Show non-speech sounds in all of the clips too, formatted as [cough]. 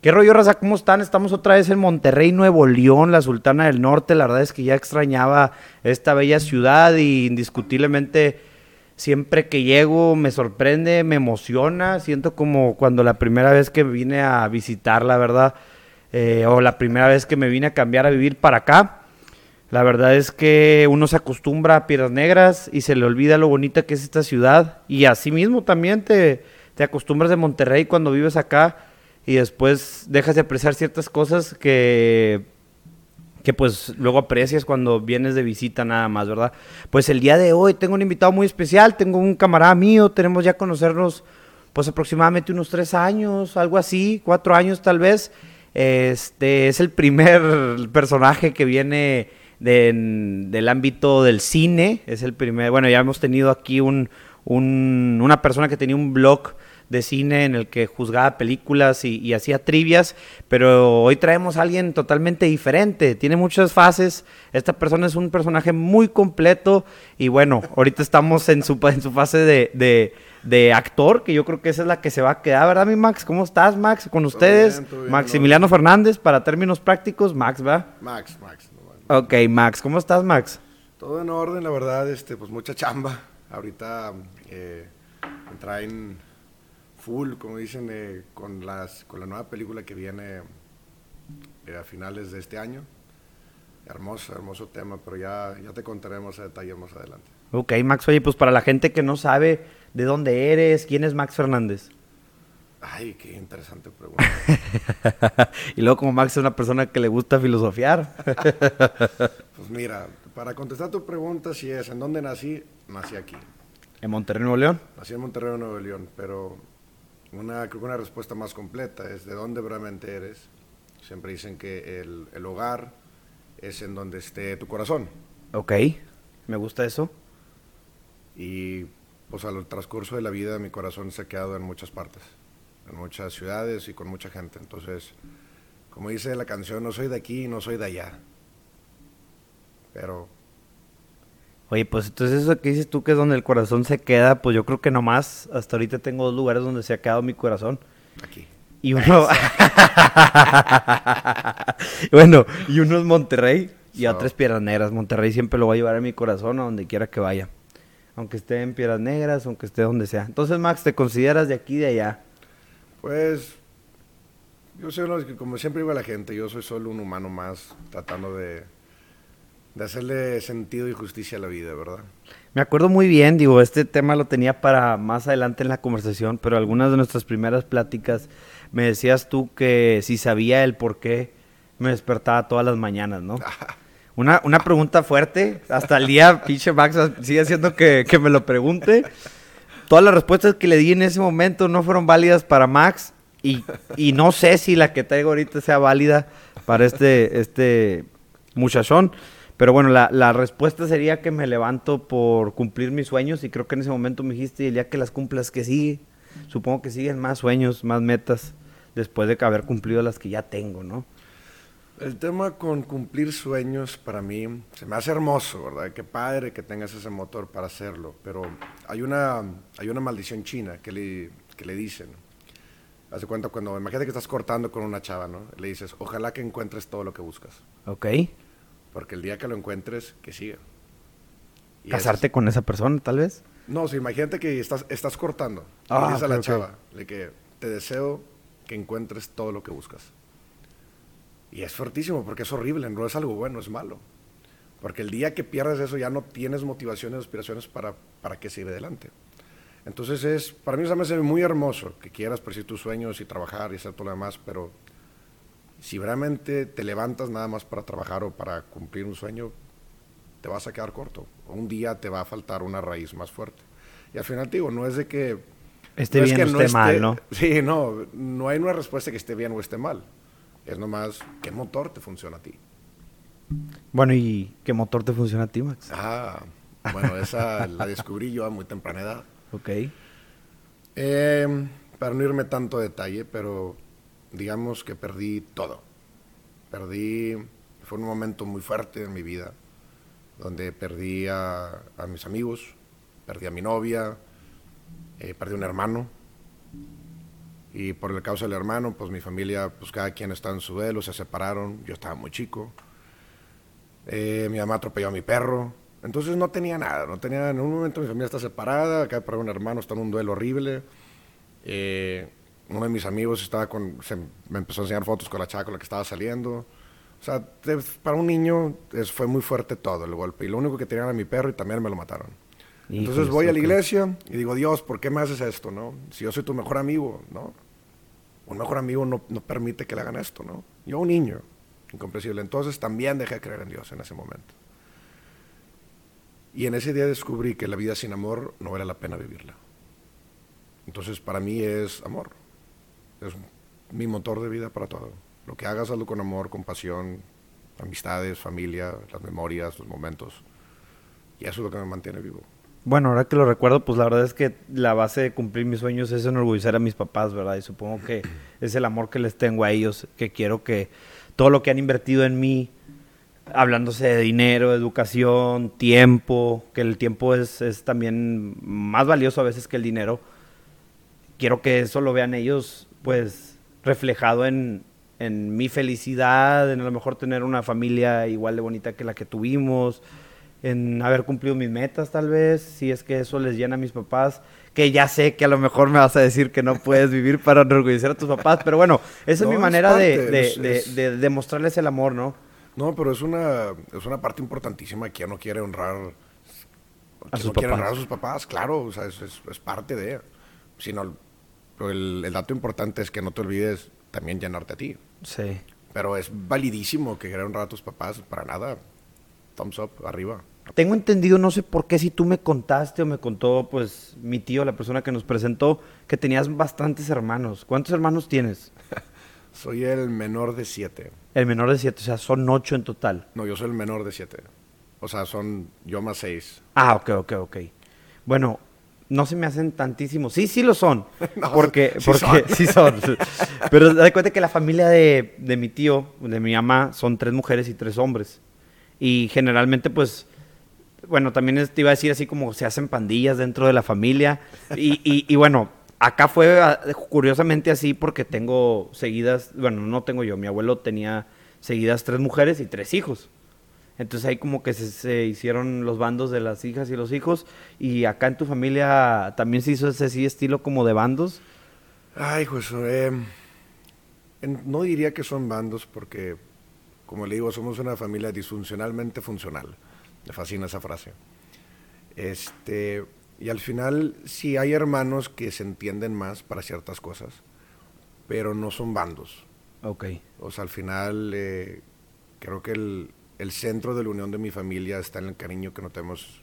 ¿Qué rollo, raza? ¿Cómo están? Estamos otra vez en Monterrey, Nuevo León, la Sultana del Norte. La verdad es que ya extrañaba esta bella ciudad y indiscutiblemente siempre que llego me sorprende, me emociona. Siento como cuando la primera vez que vine a visitar, la verdad, eh, o la primera vez que me vine a cambiar a vivir para acá. La verdad es que uno se acostumbra a Piedras Negras y se le olvida lo bonita que es esta ciudad. Y así mismo también te, te acostumbras de Monterrey cuando vives acá y después dejas de apreciar ciertas cosas que, que pues luego aprecias cuando vienes de visita nada más, ¿verdad? Pues el día de hoy tengo un invitado muy especial, tengo un camarada mío, tenemos ya conocernos pues aproximadamente unos tres años, algo así, cuatro años tal vez. Este es el primer personaje que viene del ámbito del cine, es el primer, bueno, ya hemos tenido aquí un, un, una persona que tenía un blog de cine en el que juzgaba películas y, hacía trivias, pero hoy traemos a alguien totalmente diferente, tiene muchas fases, esta persona es un personaje muy completo y bueno, ahorita estamos en su, en su fase de, de, actor, que yo creo que esa es la que se va a quedar, ¿verdad, mi Max? ¿Cómo estás, Max? Con ustedes, Maximiliano Fernández, para términos prácticos, Max, ¿va? Max, Max. ok, Max, ¿cómo estás, Max? Todo en orden, la verdad, este, pues mucha chamba. Ahorita eh, me traen full, como dicen, eh, con, las, con la nueva película que viene eh, a finales de este año. Hermoso, hermoso tema, pero ya, ya te contaremos a detalle más adelante. Ok, Max, oye, pues para la gente que no sabe de dónde eres, ¿quién es Max Fernández? Ay, qué interesante pregunta. [laughs] y luego como Max es una persona que le gusta filosofiar. [laughs] pues mira, para contestar tu pregunta, si es en dónde nací, nací aquí. ¿En Monterrey, Nuevo León? Nací en Monterrey, Nuevo León, pero una, creo que una respuesta más completa es de dónde realmente eres. Siempre dicen que el, el hogar es en donde esté tu corazón. Ok, me gusta eso. Y pues al transcurso de la vida mi corazón se ha quedado en muchas partes, en muchas ciudades y con mucha gente. Entonces, como dice la canción, no soy de aquí, no soy de allá. Pero Oye, pues entonces eso que dices tú que es donde el corazón se queda, pues yo creo que nomás hasta ahorita tengo dos lugares donde se ha quedado mi corazón. Aquí. Y uno... [laughs] bueno, y uno es Monterrey y a otro es Piedras Negras. Monterrey siempre lo va a llevar a mi corazón a donde quiera que vaya. Aunque esté en Piedras Negras, aunque esté donde sea. Entonces, Max, ¿te consideras de aquí y de allá? Pues, yo soy uno que, como siempre digo a la gente, yo soy solo un humano más tratando de de hacerle sentido y justicia a la vida, ¿verdad? Me acuerdo muy bien, digo, este tema lo tenía para más adelante en la conversación, pero algunas de nuestras primeras pláticas me decías tú que si sabía el por qué me despertaba todas las mañanas, ¿no? [laughs] Una, una pregunta fuerte, hasta el día, [laughs] pinche Max, sigue haciendo que, que me lo pregunte. Todas las respuestas que le di en ese momento no fueron válidas para Max y, y no sé si la que traigo ahorita sea válida para este, este muchachón. Pero bueno, la, la, respuesta sería que me levanto por cumplir mis sueños y creo que en ese momento me dijiste, el día que las cumplas, que sigue. Supongo que siguen más sueños, más metas, después de haber cumplido las que ya tengo, ¿no? El tema con cumplir sueños para mí se me hace hermoso, ¿verdad? Qué padre que tengas ese motor para hacerlo, pero hay una, hay una maldición china que le, que le dicen. Hace cuenta cuando, imagínate que estás cortando con una chava, ¿no? Le dices, ojalá que encuentres todo lo que buscas. Ok. Porque el día que lo encuentres, que siga. ¿Casarte con esa persona, tal vez? No, o imagínate que estás, estás cortando. Ah, y dices a la chava, de que te deseo que encuentres todo lo que buscas. Y es fuertísimo porque es horrible, no es algo bueno, es malo. Porque el día que pierdes eso ya no tienes motivaciones, aspiraciones para, para que seguir adelante. Entonces es, para mí me hace muy hermoso que quieras perseguir tus sueños y trabajar y hacer todo lo demás, pero si realmente te levantas nada más para trabajar o para cumplir un sueño, te vas a quedar corto. Un día te va a faltar una raíz más fuerte. Y al final digo, no es de que... Esté bien o esté, mal, ¿no? Sí, no, no hay una respuesta que esté bien o esté mal. Es nomás qué motor te funciona a ti. Bueno, ¿y qué motor te funciona a ti, Max? Ah, bueno, esa la descubrí yo a muy temprana edad. Ok. Eh, para no irme tanto a detalle, pero digamos que perdí todo. Perdí, fue un momento muy fuerte en mi vida, donde perdí a, mis amigos, perdí a mi novia, eh, perdí un hermano. Y por el causa del hermano, pues mi familia, pues cada quien está en su duelo, se separaron, yo estaba muy chico. Eh, mi mamá atropelló a mi perro, entonces no tenía nada, no tenía, en un momento mi familia está separada, acá por un hermano está en un duelo horrible. Eh, uno de mis amigos estaba con, me empezó a enseñar fotos con la chava con la que estaba saliendo. O sea, para un niño fue muy fuerte todo el golpe. Y lo único que tenía era mi perro y también me lo mataron. Entonces voy a la iglesia y digo, Dios, ¿por qué me haces esto, no? Si yo soy tu mejor amigo, ¿no? Un mejor amigo no, no permite que le hagan esto, ¿no? Yo un niño, incomprensible. Entonces también dejé de creer en Dios en ese momento. Y en ese día descubrí que la vida sin amor no vale la pena vivirla. Entonces para mí es amor. Es mi motor de vida para todo. Lo que hagas, hazlo con amor, con pasión, amistades, familia, las memorias, los momentos. Y eso es lo que me mantiene vivo. Bueno, ahora que lo recuerdo, pues la verdad es que la base de cumplir mis sueños es enorgullecer a mis papás, ¿verdad? Y supongo que [clears throat] es el amor que les tengo a ellos, que quiero que todo lo que han invertido en mí, hablándose de dinero, educación, tiempo, que el tiempo es, es también más valioso a veces que el dinero, quiero que eso lo vean ellos, pues, reflejado en, en mi felicidad, en a lo mejor tener una familia igual de bonita que la que tuvimos, en haber cumplido mis metas tal vez, si es que eso les llena a mis papás, que ya sé que a lo mejor me vas a decir que no puedes vivir para enorgullecer a tus papás, pero bueno, esa es mi manera de, demostrarles el amor, ¿no? No, pero es una, es una parte importantísima que ya no quiere honrar a sus, papás. honrar a sus papás, claro, o sea, es, es, parte de, sino el, el dato importante es que no te olvides también llenarte a ti. Sí. Pero es validísimo que honrar a tus papás, para nada. Thumbs up, arriba. Tengo entendido, no sé por qué, si tú me contaste o me contó, pues, mi tío, la persona que nos presentó, que tenías bastantes hermanos. ¿Cuántos hermanos tienes? [laughs] soy el menor de siete. El menor de siete, o sea, son ocho en total. No, yo soy el menor de siete. O sea, son yo más seis. Ah, ok, ok, ok. Bueno, no se me hacen tantísimos. Sí, sí lo son. [laughs] porque, sí porque son. [laughs] sí son. Pero da cuenta que la familia de, de, mi tío, de mi mamá, son tres mujeres y tres hombres. Y generalmente, pues, bueno, también te iba a decir así como se hacen pandillas dentro de la familia. Y, y, y bueno, acá fue ah, curiosamente así porque tengo seguidas, bueno, no tengo yo, mi abuelo tenía seguidas tres mujeres y tres hijos. Entonces ahí como que se, hicieron los bandos de las hijas y los hijos. Y acá en tu familia también se hizo ese así estilo como de bandos. Ay, pues eh, no diría que son bandos porque, como le digo, somos una familia disfuncionalmente funcional. Me fascina esa frase. Este, y al final sí hay hermanos que se entienden más para ciertas cosas, pero no son bandos. Ok. O sea, al final eh, creo que el, el centro de la unión de mi familia está en el cariño que no tenemos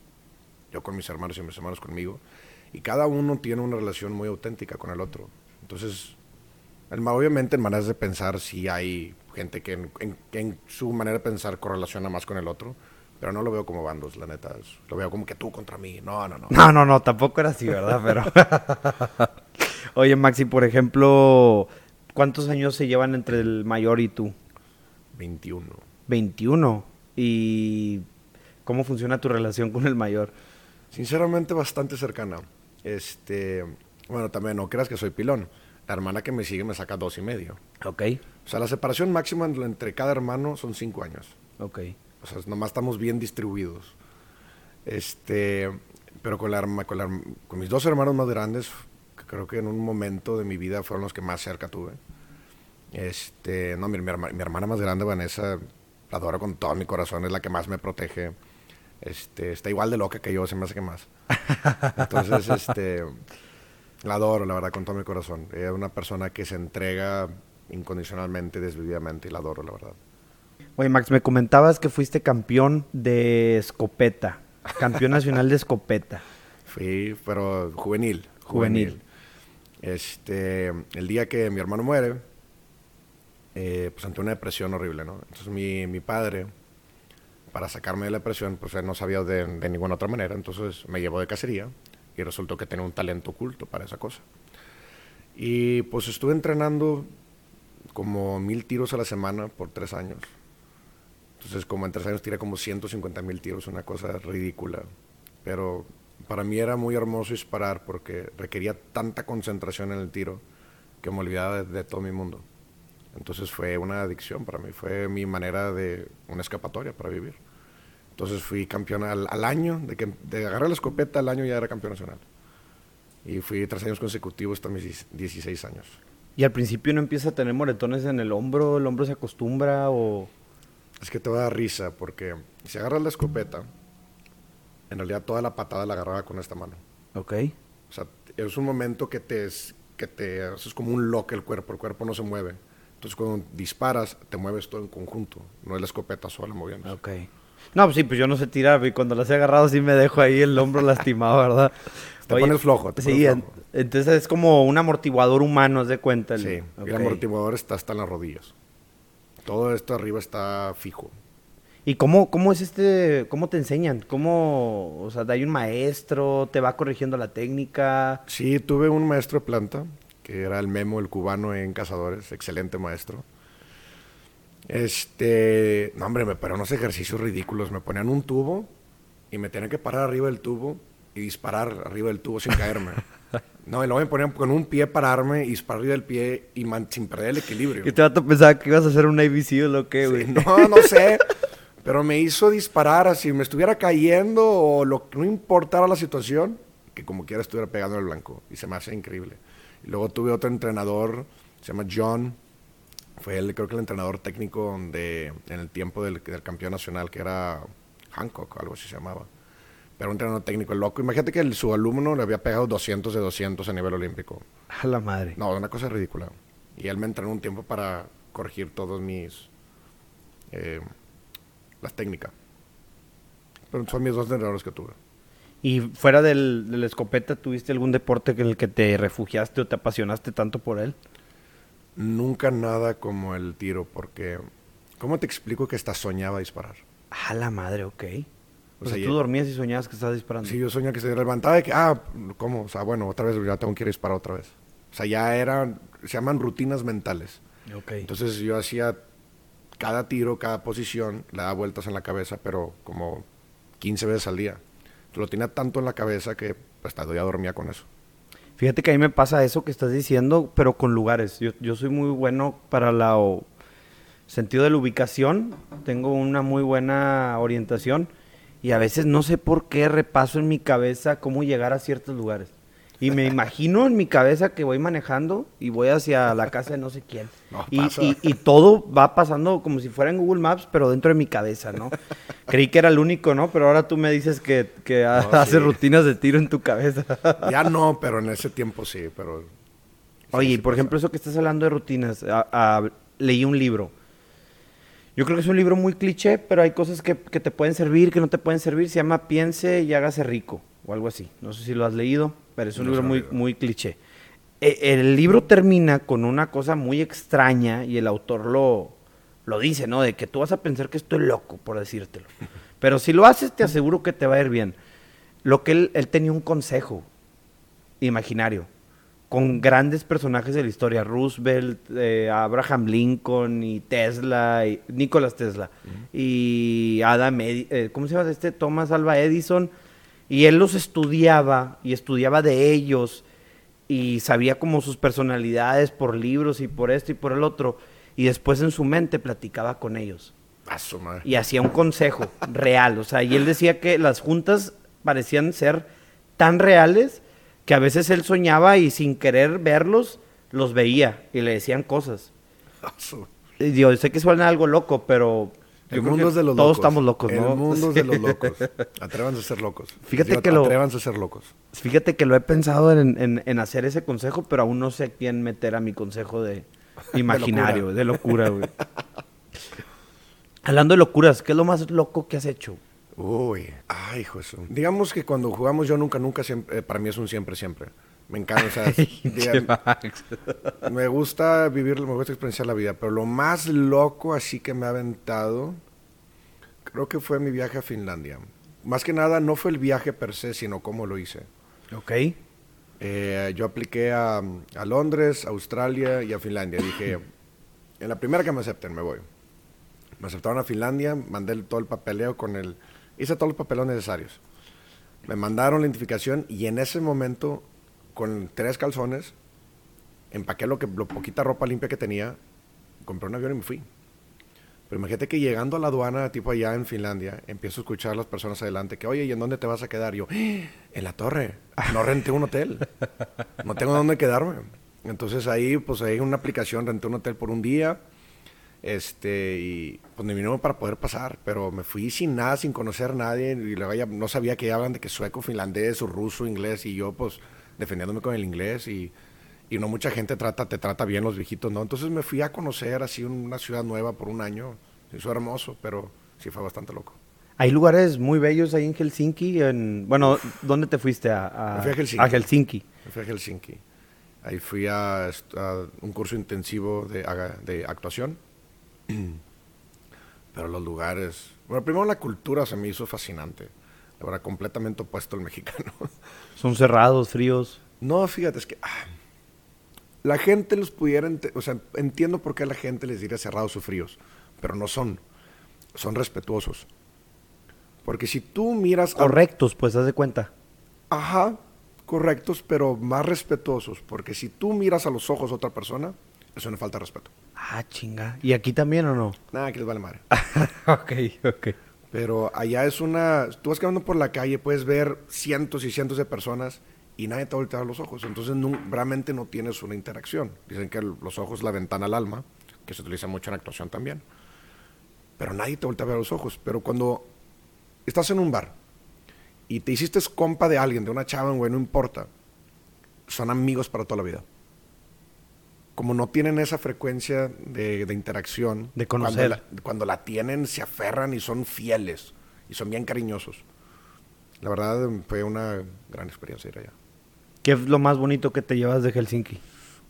yo con mis hermanos y mis hermanos conmigo. Y cada uno tiene una relación muy auténtica con el otro. Entonces, obviamente en maneras de pensar sí hay gente que en, su manera de pensar correlaciona más con el otro, pero no lo veo como bandos, la neta. Lo veo como que tú contra mí. No, no, no. No, no, no, tampoco era así, ¿verdad? Pero... [laughs] Oye, Maxi, por ejemplo, ¿cuántos años se llevan entre el mayor y tú? 21. 21. ¿Y cómo funciona tu relación con el mayor? Sinceramente, bastante cercana. Este, bueno, también no creas que soy pilón. La hermana que me sigue me saca dos y medio. Ok. O sea, la separación máxima entre cada hermano son cinco años. Ok. O sea, nomás estamos bien distribuidos. Este, pero con, la, con, con mis dos hermanos más grandes, creo que en un momento de mi vida fueron los que más cerca tuve. Este, no, mi, mi, mi hermana más grande, Vanessa, la adoro con todo mi corazón, es la que más me protege. Este, está igual de loca que yo, se me hace que más. Entonces, [laughs] este, la adoro, la verdad, con todo mi corazón. es una persona que se entrega incondicionalmente, desvividamente, y la adoro, la verdad. Oye, Max, me comentabas que fuiste campeón de escopeta, campeón nacional de escopeta. [laughs] Fui, pero juvenil. Juvenil. Este, el día que mi hermano muere, eh, pues ante una depresión horrible. Entonces mi, mi, padre, para sacarme de la depresión, pues él no sabía de, de, ninguna otra manera, entonces me llevó de cacería y resultó que tenía un talento oculto para esa cosa. Y pues estuve entrenando como mil tiros a la semana por tres años. Entonces como en tres años tiré como 150 mil tiros, una cosa ridícula. Pero para mí era muy hermoso disparar porque requería tanta concentración en el tiro que me olvidaba de, todo mi mundo. Entonces fue una adicción para mí, fue mi manera de una escapatoria para vivir. Entonces fui campeón al, año, de, que, de agarrar la escopeta al año ya era campeón nacional. Y fui tres años consecutivos hasta mis 16 años. ¿Y al principio no empieza a tener moretones en el hombro? ¿El hombro se acostumbra o...? Es que te va a dar risa porque si agarras la escopeta, en realidad toda la patada la agarraba con esta mano. Ok. O sea, es un momento que te, que te haces como un lock el cuerpo, el cuerpo no se mueve. Entonces cuando disparas, te mueves todo en conjunto, no es la escopeta sola moviéndose. Ok. No, pues sí, pues yo no sé tirar y cuando las he agarrado sí me dejo ahí el hombro [laughs] lastimado, ¿verdad? Te pones flojo. Te sí, entonces es como un amortiguador humano, haz de cuenta. sí, el amortiguador está hasta en las rodillas. Todo esto arriba está fijo. ¿Y cómo, cómo es este, cómo te enseñan? ¿Cómo, o sea, hay un maestro, te va corrigiendo la técnica? Sí, tuve un maestro de planta, que era el Memo, el cubano en Cazadores, excelente maestro. Este, no hombre, me ponían unos ejercicios ridículos, me ponían un tubo y me tenían que parar arriba del tubo y disparar arriba del tubo sin caerme. [laughs] No, y luego me ponían con un pie pararme y disparar arriba del pie y sin perder el equilibrio. ¿Y te vas a pensar que ibas a hacer un ABC o lo que, güey? no, no sé. Pero me hizo disparar así, me estuviera cayendo o lo no importara la situación, que como quiera estuviera pegando el blanco. Y se me hace increíble. Luego tuve otro entrenador, se llama John. Fue él, creo que el entrenador técnico de, en el tiempo del, campeón nacional, que era Hancock, algo así se llamaba. Pero un entrenador técnico loco. Imagínate que su alumno le había pegado 200 de 200 a nivel olímpico. A la madre. No, una cosa ridícula. Y él me entrenó un tiempo para corregir todos mis... Eh, las técnicas. Pero son mis dos entrenadores que tuve. ¿Y fuera del, de la escopeta, tuviste algún deporte en el que te refugiaste o te apasionaste tanto por él? Nunca nada como el tiro, porque... ¿Cómo te explico que hasta soñaba disparar? A la madre, ok. O, sea, tú dormías y soñabas que estabas disparando. Sí, yo soñaba que se levantaba y que, ah, ¿cómo? O sea, bueno, otra vez ya tengo que ir a disparar otra vez. O sea, ya eran, se llaman rutinas mentales. Ok. Entonces yo hacía cada tiro, cada posición, le da vueltas en la cabeza, pero como 15 veces al día. Lo tenía tanto en la cabeza que hasta ya dormía con eso. Fíjate que a mí me pasa eso que estás diciendo, pero con lugares. Yo, soy muy bueno para la sentido de la ubicación, tengo una muy buena orientación y a veces no sé por qué repaso en mi cabeza cómo llegar a ciertos lugares. Y me imagino en mi cabeza que voy manejando y voy hacia la casa de no sé quién. y, todo va pasando como si fuera en Google Maps, pero dentro de mi cabeza, ¿no? Creí que era el único, ¿no? Pero ahora tú me dices que, que haces rutinas de tiro en tu cabeza. [laughs] ya no, pero en ese tiempo sí, pero... Oye, por ejemplo, eso que estás hablando de rutinas, leí un libro. Yo creo que es un libro muy cliché, pero hay cosas que, que te pueden servir, que no te pueden servir. Se llama Piense y hágase rico, o algo así. No sé si lo has leído pero es un libro muy, muy cliché. E, el libro termina con una cosa muy extraña y el autor lo, lo dice, ¿no? De que tú vas a pensar que estoy loco, por decírtelo. [laughs] Pero si lo haces, te aseguro que te va a ir bien. Lo que él, él tenía un consejo imaginario con grandes personajes de la historia, Roosevelt, eh, Abraham Lincoln y Tesla, y Nicolás Tesla, y Adam, eh, ¿cómo se llama este? Thomas Alva Edison, y él los estudiaba y estudiaba de ellos y sabía como sus personalidades por libros y por esto y por el otro. Y después en su mente platicaba con ellos. Y hacía un consejo real. O sea, y él decía que las juntas parecían ser tan reales que a veces él soñaba y sin querer verlos, los veía y le decían cosas. Y yo sé que suena algo loco, pero el mundo es de los todos estamos locos, ¿no? El mundo es [laughs] de los locos. Atrévanse a ser locos. Fíjate que lo... Atrévanse a ser locos. Fíjate que lo he pensado en, hacer ese consejo, pero aún no sé quién meter a mi consejo de [laughs] imaginario, de locura, güey. Hablando de locuras, ¿qué es lo más loco que has hecho? Uy, ay, hijo eso. Digamos que cuando jugamos yo nunca, nunca, siempre, eh, para mí es un siempre, siempre. Me encanta, o sea, [laughs] me gusta vivir, me gusta experienciar la vida, pero lo más loco así que me ha aventado, creo que fue mi viaje a Finlandia. Más que nada, no fue el viaje per se, sino cómo lo hice. Ok. Eh, yo apliqué a, a, Londres, Australia y a Finlandia. Dije, [clears throat] en la primera que me acepten, me voy. Me aceptaron a Finlandia, mandé todo el papeleo con el... Hice todos los papeles necesarios. Me mandaron la identificación y en ese momento con tres calzones, empaqué lo que, poquita ropa limpia que tenía, compré un avión y me fui. Pero imagínate que llegando a la aduana, tipo allá en Finlandia, empiezo a escuchar a las personas adelante que, oye, ¿y en dónde te vas a quedar? Yo, en la torre, no renté un hotel, no tengo dónde quedarme. Entonces ahí, pues ahí una aplicación renté un hotel por un día, este, y pues me vino para poder pasar, pero me fui sin nada, sin conocer a nadie, y luego ya no sabía que hablan de que sueco, finlandés, o ruso, inglés, y yo pues defendiéndome con el inglés, y, y no mucha gente trata, te trata bien los viejitos, ¿no? Entonces me fui a conocer así una ciudad nueva por un año, eso hermoso, pero sí fue bastante loco. Hay lugares muy bellos ahí en Helsinki, en, bueno, ¿dónde te fuiste? A, fui a Helsinki. A Helsinki. Me fui a Helsinki. Ahí fui a, a un curso intensivo de, de actuación [clears throat] Pero los lugares. Bueno, primero la cultura se me hizo fascinante. La verdad, completamente opuesto al mexicano. [laughs] Son cerrados, fríos. No, fíjate, es que. Ah, la gente los pudiera. O sea, entiendo por qué la gente les diría cerrados o fríos. Pero no son. Son respetuosos. Porque si tú miras. Correctos, pues, haz de cuenta. Ajá, correctos, pero más respetuosos. Porque si tú miras a los ojos a otra persona, eso no falta respeto. Ah, chinga. ¿Y aquí también o no? Nada, que les vale madre. [laughs] ok, ok. Pero allá es una... Tú vas caminando por la calle, puedes ver cientos y cientos de personas y nadie te voltea los ojos. Entonces no, realmente no tienes una interacción. Dicen que los ojos la ventana al alma, que se utiliza mucho en actuación también. Pero nadie te voltea a ver los ojos. Pero cuando estás en un bar y te hiciste compa de alguien, de una chava, güey, no importa. Son amigos para toda la vida como no tienen esa frecuencia de, interacción, de conocer. Cuando la, tienen, se aferran y son fieles y son bien cariñosos. La verdad fue una gran experiencia ir allá. ¿Qué es lo más bonito que te llevas de Helsinki?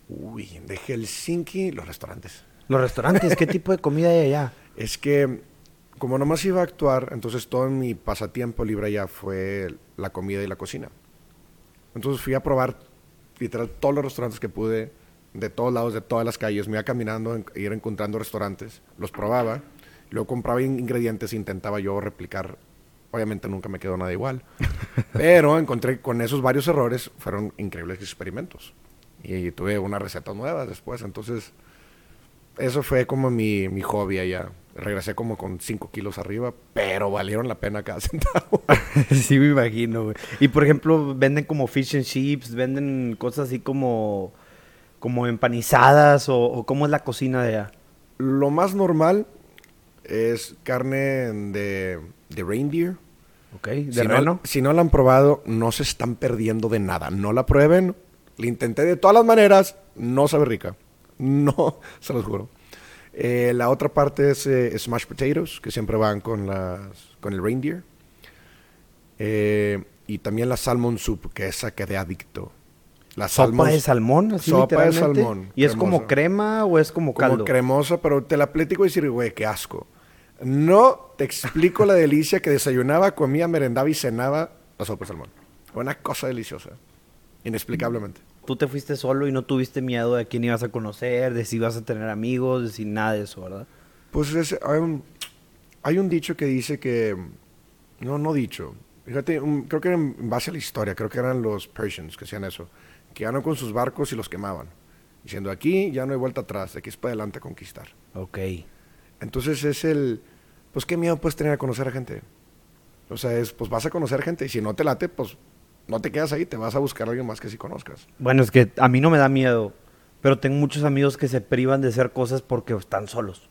Uy, de Helsinki, los restaurantes. ¿Los restaurantes? ¿Qué [laughs] tipo de comida hay allá? Es que, como nomás iba a actuar, entonces todo mi pasatiempo libre allá fue la comida y la cocina. Entonces fui a probar literal todos los restaurantes que pude de todos lados, de todas las calles, me iba caminando, ir encontrando restaurantes, los probaba, luego compraba ingredientes e intentaba yo replicar. Obviamente nunca me quedó nada igual, [laughs] pero encontré con esos varios errores, fueron increíbles experimentos. Y tuve unas recetas nuevas después, entonces eso fue como mi, mi hobby allá. Regresé como con 5 kilos arriba, pero valieron la pena cada [laughs] centavo. [laughs] sí, me imagino, Y por ejemplo, venden como fish and chips, venden cosas así como como empanizadas o, cómo es la cocina de allá? Lo más normal es carne de, de reindeer. Ok, de si reno. No, si no la han probado, no se están perdiendo de nada. No la prueben. La intenté de todas las maneras. No sabe rica. No, [laughs] se los juro. Eh, la otra parte es eh, smashed potatoes, que siempre van con, las, con el reindeer. Eh, y también la salmon soup, que esa que de adicto. La sopa de salmón, así Sopa de salmón. ¿Y es como crema o es como caldo? Como cremosa, pero te la platico y decir, güey, qué asco. No te explico la delicia que desayunaba, comía, merendaba y cenaba la sopa de salmón. Una cosa deliciosa. Inexplicablemente. Tú te fuiste solo y no tuviste miedo de quién ibas a conocer, de si ibas a tener amigos, de si nada de eso, ¿verdad? Pues hay, un, hay un dicho que dice que... No, no dicho. Fíjate, creo que en base a la historia, creo que eran los Persians que hacían eso que con sus barcos y los quemaban. Diciendo, aquí ya no hay vuelta atrás, aquí es para adelante a conquistar. Ok. Entonces es el, pues qué miedo puedes tener a conocer a gente. O sea, es, pues vas a conocer gente y si no te late, pues no te quedas ahí, te vas a buscar a alguien más que sí conozcas. Bueno, es que a mí no me da miedo, pero tengo muchos amigos que se privan de hacer cosas porque están solos.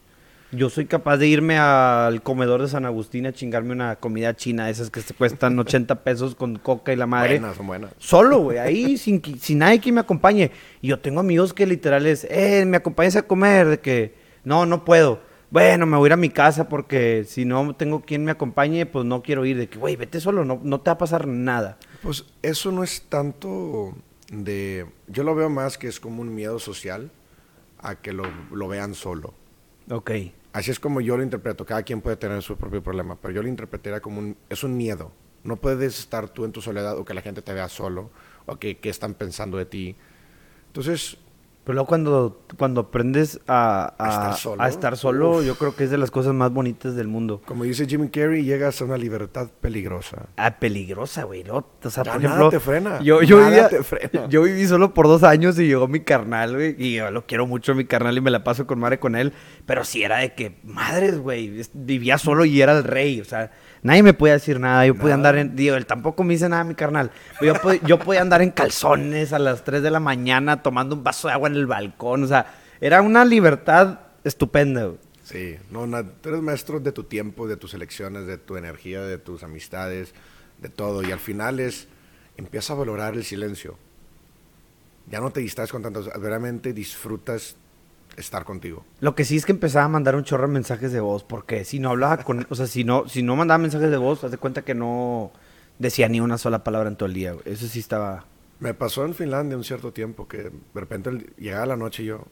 Yo soy capaz de irme al comedor de San Agustín a chingarme una comida china, esas que te cuestan [laughs] 80 pesos con coca y la madre. Buenas, son buenas. Solo, güey, ahí sin, sin nadie que me acompañe. Y yo tengo amigos que literal es, eh, me acompañes a comer, de que, no, no puedo. Bueno, me voy a ir a mi casa porque si no tengo quien me acompañe, pues no quiero ir. De que, güey, vete solo, no, no te va a pasar nada. Pues eso no es tanto de... Yo lo veo más que es como un miedo social a que lo, lo vean solo. Ok. Así es como yo lo interpreto. Cada quien puede tener su propio problema, pero yo lo interpretaría como un... Es un miedo. No puedes estar tú en tu soledad o que la gente te vea solo o que, están pensando de ti. Entonces, Pero luego cuando, cuando aprendes a, estar solo, yo creo que es de las cosas más bonitas del mundo. Como dice Jim Carrey, llegas a una libertad peligrosa. Ah, peligrosa, güey. ¿no? O sea, por ejemplo, te frena. Yo, yo, vivía, [laughs] yo viví solo por dos años y llegó mi carnal, güey. Y yo lo quiero mucho, mi carnal, y me la paso con madre con él. Pero sí era de que, madres, güey, vivía solo y era el rey. O sea, Nadie me podía decir nada. Yo podía andar en. Digo, él tampoco me dice nada, mi carnal. Yo, yo podía andar en calzones a las 3 de la mañana tomando un vaso de agua en el balcón. O sea, era una libertad estupenda, Sí, no, tú eres maestro de tu tiempo, de tus elecciones, de tu energía, de tus amistades, de todo. Y al final es. Empieza a valorar el silencio. Ya no te distraes con tantos. Verdaderamente disfrutas estar contigo. Lo que sí es que empezaba a mandar un chorro de mensajes de voz, porque si no hablaba con, o sea, si no, si no mandaba mensajes de voz, haz de cuenta que no decía ni una sola palabra en todo el día, Eso sí estaba... Me pasó en Finlandia un cierto tiempo que de repente llegaba la noche y yo,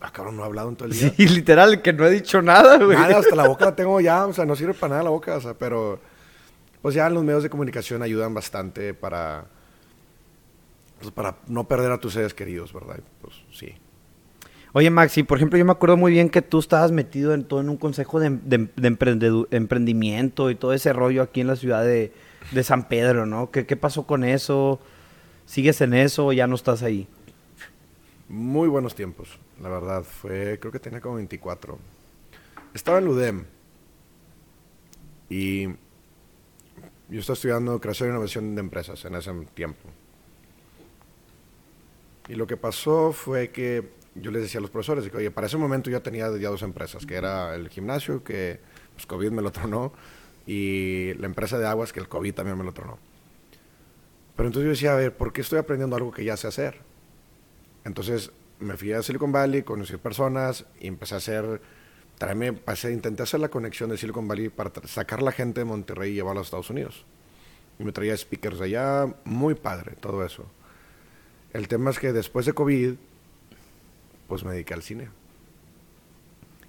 ah, cabrón, no he hablado en todo el día. Sí, [laughs] literal, que no he dicho nada, güey. Nada, hasta la boca la tengo ya, o sea, no sirve para nada la boca, o sea, pero pues ya los medios de comunicación ayudan bastante para, pues, para no perder a tus seres queridos, ¿verdad? Pues sí. Oye, Maxi, por ejemplo, yo me acuerdo muy bien que tú estabas metido en todo en un consejo de, emprendimiento y todo ese rollo aquí en la ciudad de, San Pedro, ¿no? ¿Qué, pasó con eso? ¿Sigues en eso o ya no estás ahí? Muy buenos tiempos, la verdad. Fue, creo que tenía como 24. Estaba en UDEM y yo estaba estudiando creación e innovación de empresas en ese tiempo. Y lo que pasó fue que yo les decía a los profesores, que, oye, para ese momento yo tenía ya dos empresas, que era el gimnasio, que pues, COVID me lo tronó, y la empresa de aguas, que el COVID también me lo tronó. Pero entonces yo decía, a ver, ¿por qué estoy aprendiendo algo que ya sé hacer? Entonces me fui a Silicon Valley, conocí personas y empecé a hacer, traerme, pasé, intenté hacer la conexión de Silicon Valley para sacar la gente de Monterrey y llevarla a los Estados Unidos. Y me traía speakers allá, muy padre, todo eso. El tema es que después de COVID, pues me dediqué al cine.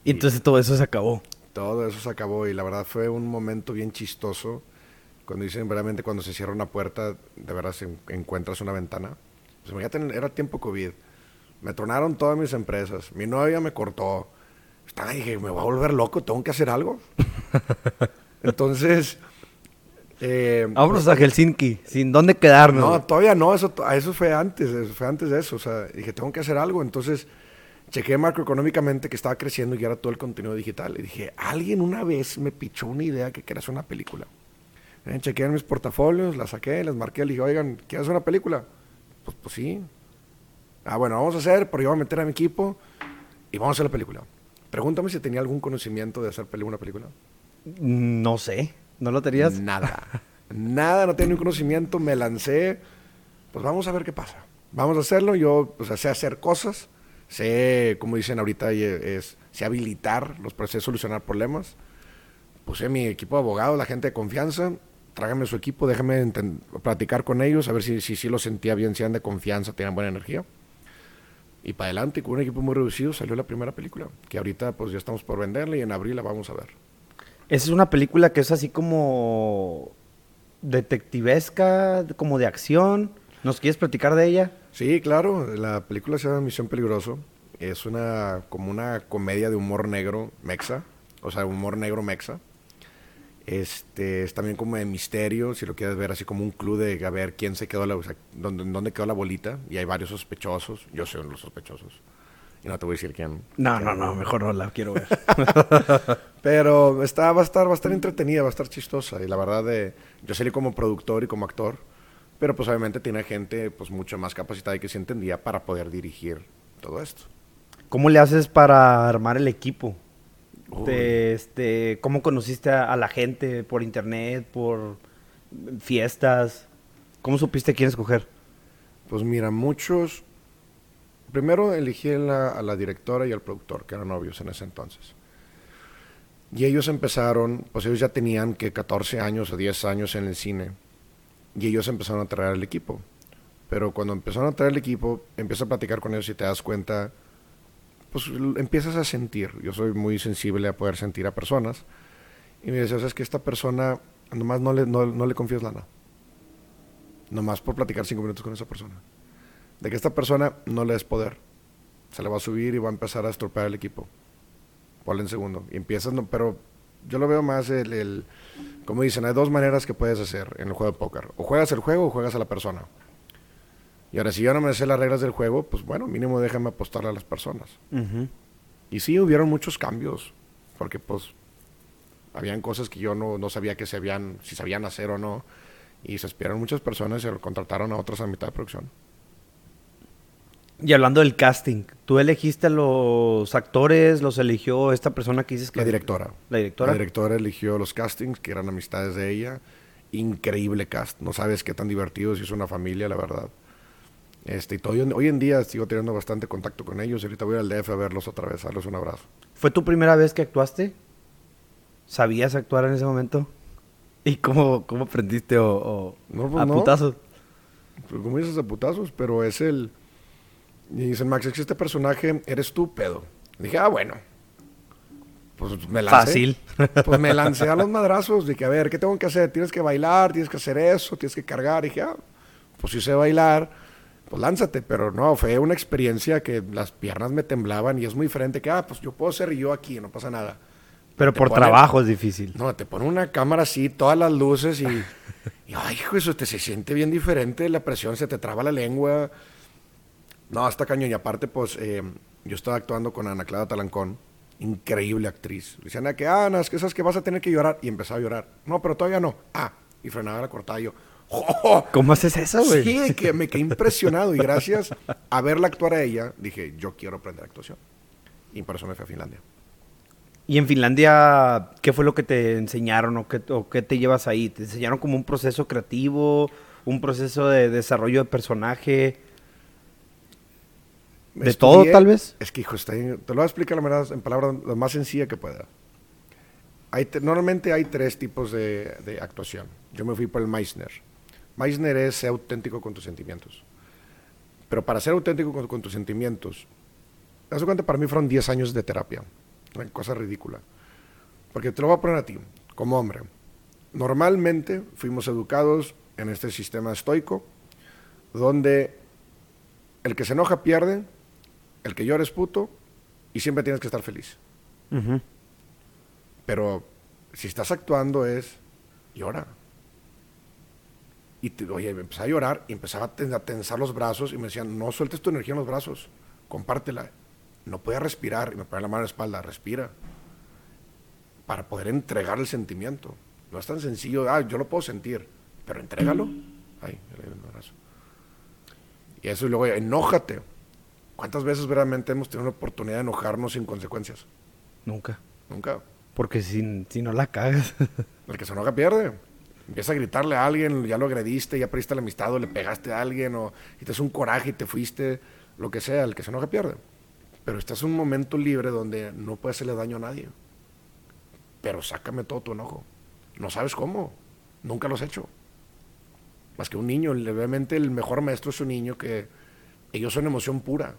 Y, entonces todo eso se acabó. Todo eso se acabó y la verdad fue un momento bien chistoso. Cuando dicen verdaderamente cuando se cierra una puerta, de verdad se encuentras una ventana. Pues era tiempo COVID. Me tronaron todas mis empresas. Mi novia me cortó. Estaba dije, me voy a volver loco, tengo que hacer algo. [laughs] Entonces, eh, Vámonos a Helsinki, sin dónde quedarnos. No, todavía no, eso, eso fue antes, eso fue antes de eso. O sea, dije, tengo que hacer algo. Entonces, chequé macroeconómicamente que estaba creciendo y era todo el contenido digital. Y dije, alguien una vez me pichó una idea que quería hacer una película. Eh, chequé en mis portafolios, la saqué, les marqué, le dije, oigan, ¿quieres hacer una película? Pues, pues sí. Ah, bueno, vamos a hacer, pero yo voy a meter a mi equipo y vamos a hacer la película. Pregúntame si tenía algún conocimiento de hacer una película. No sé, ¿no lo tenías? Nada. Nada, no tenía ningún conocimiento, me lancé. Pues vamos a ver qué pasa. Vamos a hacerlo, yo pues, sé hacer cosas sé, como dicen ahorita, es, sé habilitar los procesos, solucionar problemas. Puse mi equipo de abogados, la gente de confianza, trágame su equipo, déjame platicar con ellos, a ver si, si, si lo sentía bien, si eran de confianza, tenían buena energía. Y para adelante, con un equipo muy reducido, salió la primera película, que ahorita pues ya estamos por venderla y en abril la vamos a ver. Esa es una película que es así como detectivesca, como de acción. ¿Nos quieres platicar de ella? Sí, claro. La película se llama Misión Peligroso. Es una como una comedia de humor negro mexa, o sea, humor negro mexa. Este, es también como de misterio, si lo quieres ver así como un club de a ver quién se quedó, la, o sea, dónde, dónde quedó la bolita. Y hay varios sospechosos. Yo soy uno de los sospechosos. Y no te voy a decir quién. No, no, no, mejor no la quiero ver. [laughs] Pero está, va, a estar, va a estar entretenida, va a estar chistosa. Y la verdad, de, yo salí como productor y como actor pero pues obviamente tiene gente pues mucho más capacitada y que se entendía para poder dirigir todo esto. ¿Cómo le haces para armar el equipo? este, ¿Cómo conociste a, la gente? ¿Por internet? ¿Por fiestas? ¿Cómo supiste quién escoger? Pues mira, muchos... Primero elegí a la directora y al productor, que eran novios en ese entonces. Y ellos empezaron, pues ellos ya tenían que 14 años o 10 años en el cine y ellos empezaron a traer el equipo. Pero cuando empezaron a traer el equipo, empiezas a platicar con ellos y te das cuenta, pues empiezas a sentir. Yo soy muy sensible a poder sentir a personas. Y me decía, o sea, es que esta persona, nomás no le, no, no le confías nada. Nomás por platicar cinco minutos con esa persona. De que esta persona no le des poder. se le va a subir y va a empezar a estropear el equipo. Ponle en segundo. Y empiezas, no, pero yo lo veo más el, el, como dicen, hay dos maneras que puedes hacer en el juego de póker. O juegas el juego o juegas a la persona. Y ahora, si yo no me sé las reglas del juego, pues bueno, mínimo déjame apostarle a las personas. Y sí, hubieron muchos cambios, porque pues habían cosas que yo no, no sabía que se habían, si sabían hacer o no. Y se esperaron muchas personas y se contrataron a otras a mitad de producción. Y hablando del casting, ¿tú elegiste a los actores? ¿Los eligió esta persona que dices que... La directora. ¿La directora? La directora eligió los castings, que eran amistades de ella. Increíble cast. No sabes qué tan divertido es una familia, la verdad. Este, y todo, hoy en día sigo teniendo bastante contacto con ellos. Ahorita voy al DF a verlos otra vez, a darles un abrazo. ¿Fue tu primera vez que actuaste? ¿Sabías actuar en ese momento? ¿Y cómo, cómo aprendiste o, no, pues a putazos? Pues como dices a putazos, pero es el y dicen, Max, es que este personaje eres tú, pedo. dije, ah, bueno. Pues me lancé. Fácil. Pues me lancé a los madrazos. Dije, a ver, ¿qué tengo que hacer? Tienes que bailar, tienes que hacer eso, tienes que cargar. dije, ah, pues si sé bailar, pues lánzate. Pero no, fue una experiencia que las piernas me temblaban y es muy diferente que, ah, pues yo puedo ser yo aquí, no pasa nada. Pero por trabajo es difícil. No, te pone una cámara así, todas las luces y, y ay, hijo, eso te se siente bien diferente, la presión se te traba la lengua. No, hasta cañón. Y aparte, pues, eh, yo estaba actuando con Ana Clara Talancón, increíble actriz. Le decían, que, Ana, es que sabes que vas a tener que llorar. Y empezaba a llorar. No, pero todavía no. Ah, y frenaba la cortada. Y yo, ¡Oh! ¿Cómo haces eso, güey? Sí, que me quedé impresionado. Y gracias a verla actuar a ella, dije, yo quiero aprender actuación. Y por eso me fui a Finlandia. ¿Y en Finlandia qué fue lo que te enseñaron o qué, o qué te llevas ahí? ¿Te enseñaron como un proceso creativo, un proceso de desarrollo de personaje? ¿De todo, tal vez? Es que, hijo, está te lo voy a explicar la en palabras lo más sencilla que pueda. Hay normalmente hay tres tipos de, actuación. Yo me fui por el Meissner. Meissner es ser auténtico con tus sentimientos. Pero para ser auténtico con, tus sentimientos, te cuenta, para mí fueron 10 años de terapia. Una cosa ridícula. Porque te lo voy a poner a ti, como hombre. Normalmente fuimos educados en este sistema estoico, donde el que se enoja pierde, el que llora es puto y siempre tienes que estar feliz. Pero si estás actuando es, llora. Y te, oye, me empecé a llorar y empezaba a, tensar los brazos y me decían, no sueltes tu energía en los brazos, compártela. No podía respirar y me ponía la mano en la espalda, respira. Para poder entregar el sentimiento. No es tan sencillo, ah, yo lo puedo sentir, pero entrégalo. Ay, el abrazo. Y eso y luego, enójate ¿Cuántas veces verdaderamente hemos tenido la oportunidad de enojarnos sin consecuencias? Nunca. Nunca. Porque si, si no la cagas. [laughs] El que se enoja pierde. Empieza a gritarle a alguien, ya lo agrediste, ya perdiste la amistad o le pegaste a alguien o y te hace un coraje y te fuiste, lo que sea, el que se enoja pierde. Pero estás en un momento libre donde no puedes hacerle daño a nadie. Pero sácame todo tu enojo. No sabes cómo. Nunca lo has hecho. Más que un niño. Obviamente el mejor maestro es un niño que ellos son emoción pura.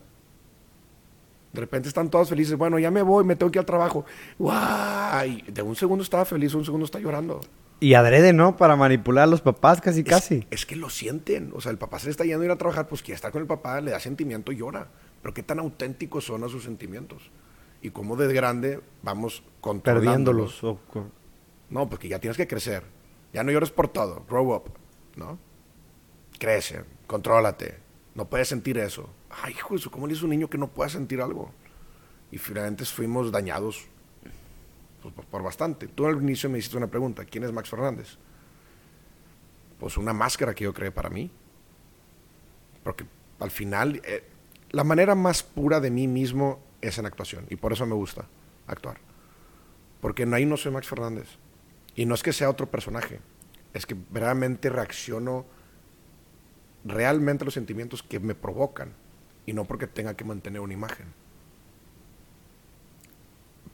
De repente están todos felices. Bueno, ya me voy, me tengo que ir al trabajo. ¡Guay! De un segundo estaba feliz, un segundo está llorando. Y adrede, ¿no? Para manipular a los papás casi, casi. Es que lo sienten. O sea, el papá se le está yendo a ir a trabajar, pues quiere estar con el papá, le da sentimiento y llora. Pero qué tan auténticos son a sus sentimientos. Y cómo de grande vamos controlándolos. No, porque ya tienes que crecer. Ya no llores por todo. Grow up, ¿no? Crece, contrólate. No puedes sentir eso ay, hijo, ¿cómo le un niño que no pueda sentir algo? Y finalmente fuimos dañados pues, por, bastante. Tú al inicio me hiciste una pregunta, ¿quién es Max Fernández? Pues una máscara que yo creé para mí. Porque al final, eh, la manera más pura de mí mismo es en actuación. Y por eso me gusta actuar. Porque ahí no soy Max Fernández. Y no es que sea otro personaje. Es que verdaderamente reacciono realmente los sentimientos que me provocan y no porque tenga que mantener una imagen.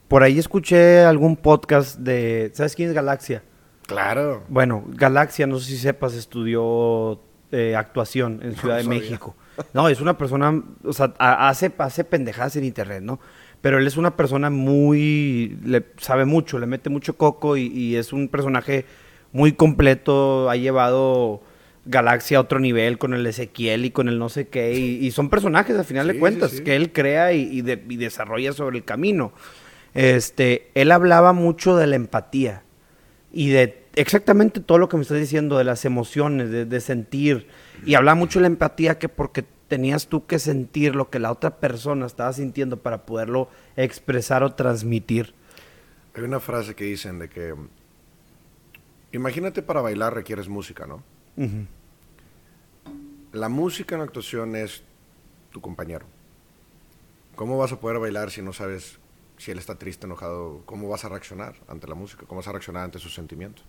Por ahí escuché algún podcast de, ¿sabes quién es Galaxia? Claro. Bueno, Galaxia, no sé si sepas, estudió eh, actuación en Ciudad de México. No, es una persona, o sea, hace, hace pendejadas en internet, ¿no? Pero él es una persona muy, le sabe mucho, le mete mucho coco y, y es un personaje muy completo, ha llevado Galaxia a otro nivel con el Ezequiel y con el no sé qué. Y, son personajes, al final de cuentas, que él crea y, desarrolla sobre el camino. Este, él hablaba mucho de la empatía y de exactamente todo lo que me estás diciendo, de las emociones, de, sentir. Y hablaba mucho de la empatía que porque tenías tú que sentir lo que la otra persona estaba sintiendo para poderlo expresar o transmitir. Hay una frase que dicen de que imagínate para bailar requieres música, ¿no? La música en actuación es tu compañero. ¿Cómo vas a poder bailar si no sabes si él está triste, enojado? ¿Cómo vas a reaccionar ante la música? ¿Cómo vas a reaccionar ante sus sentimientos?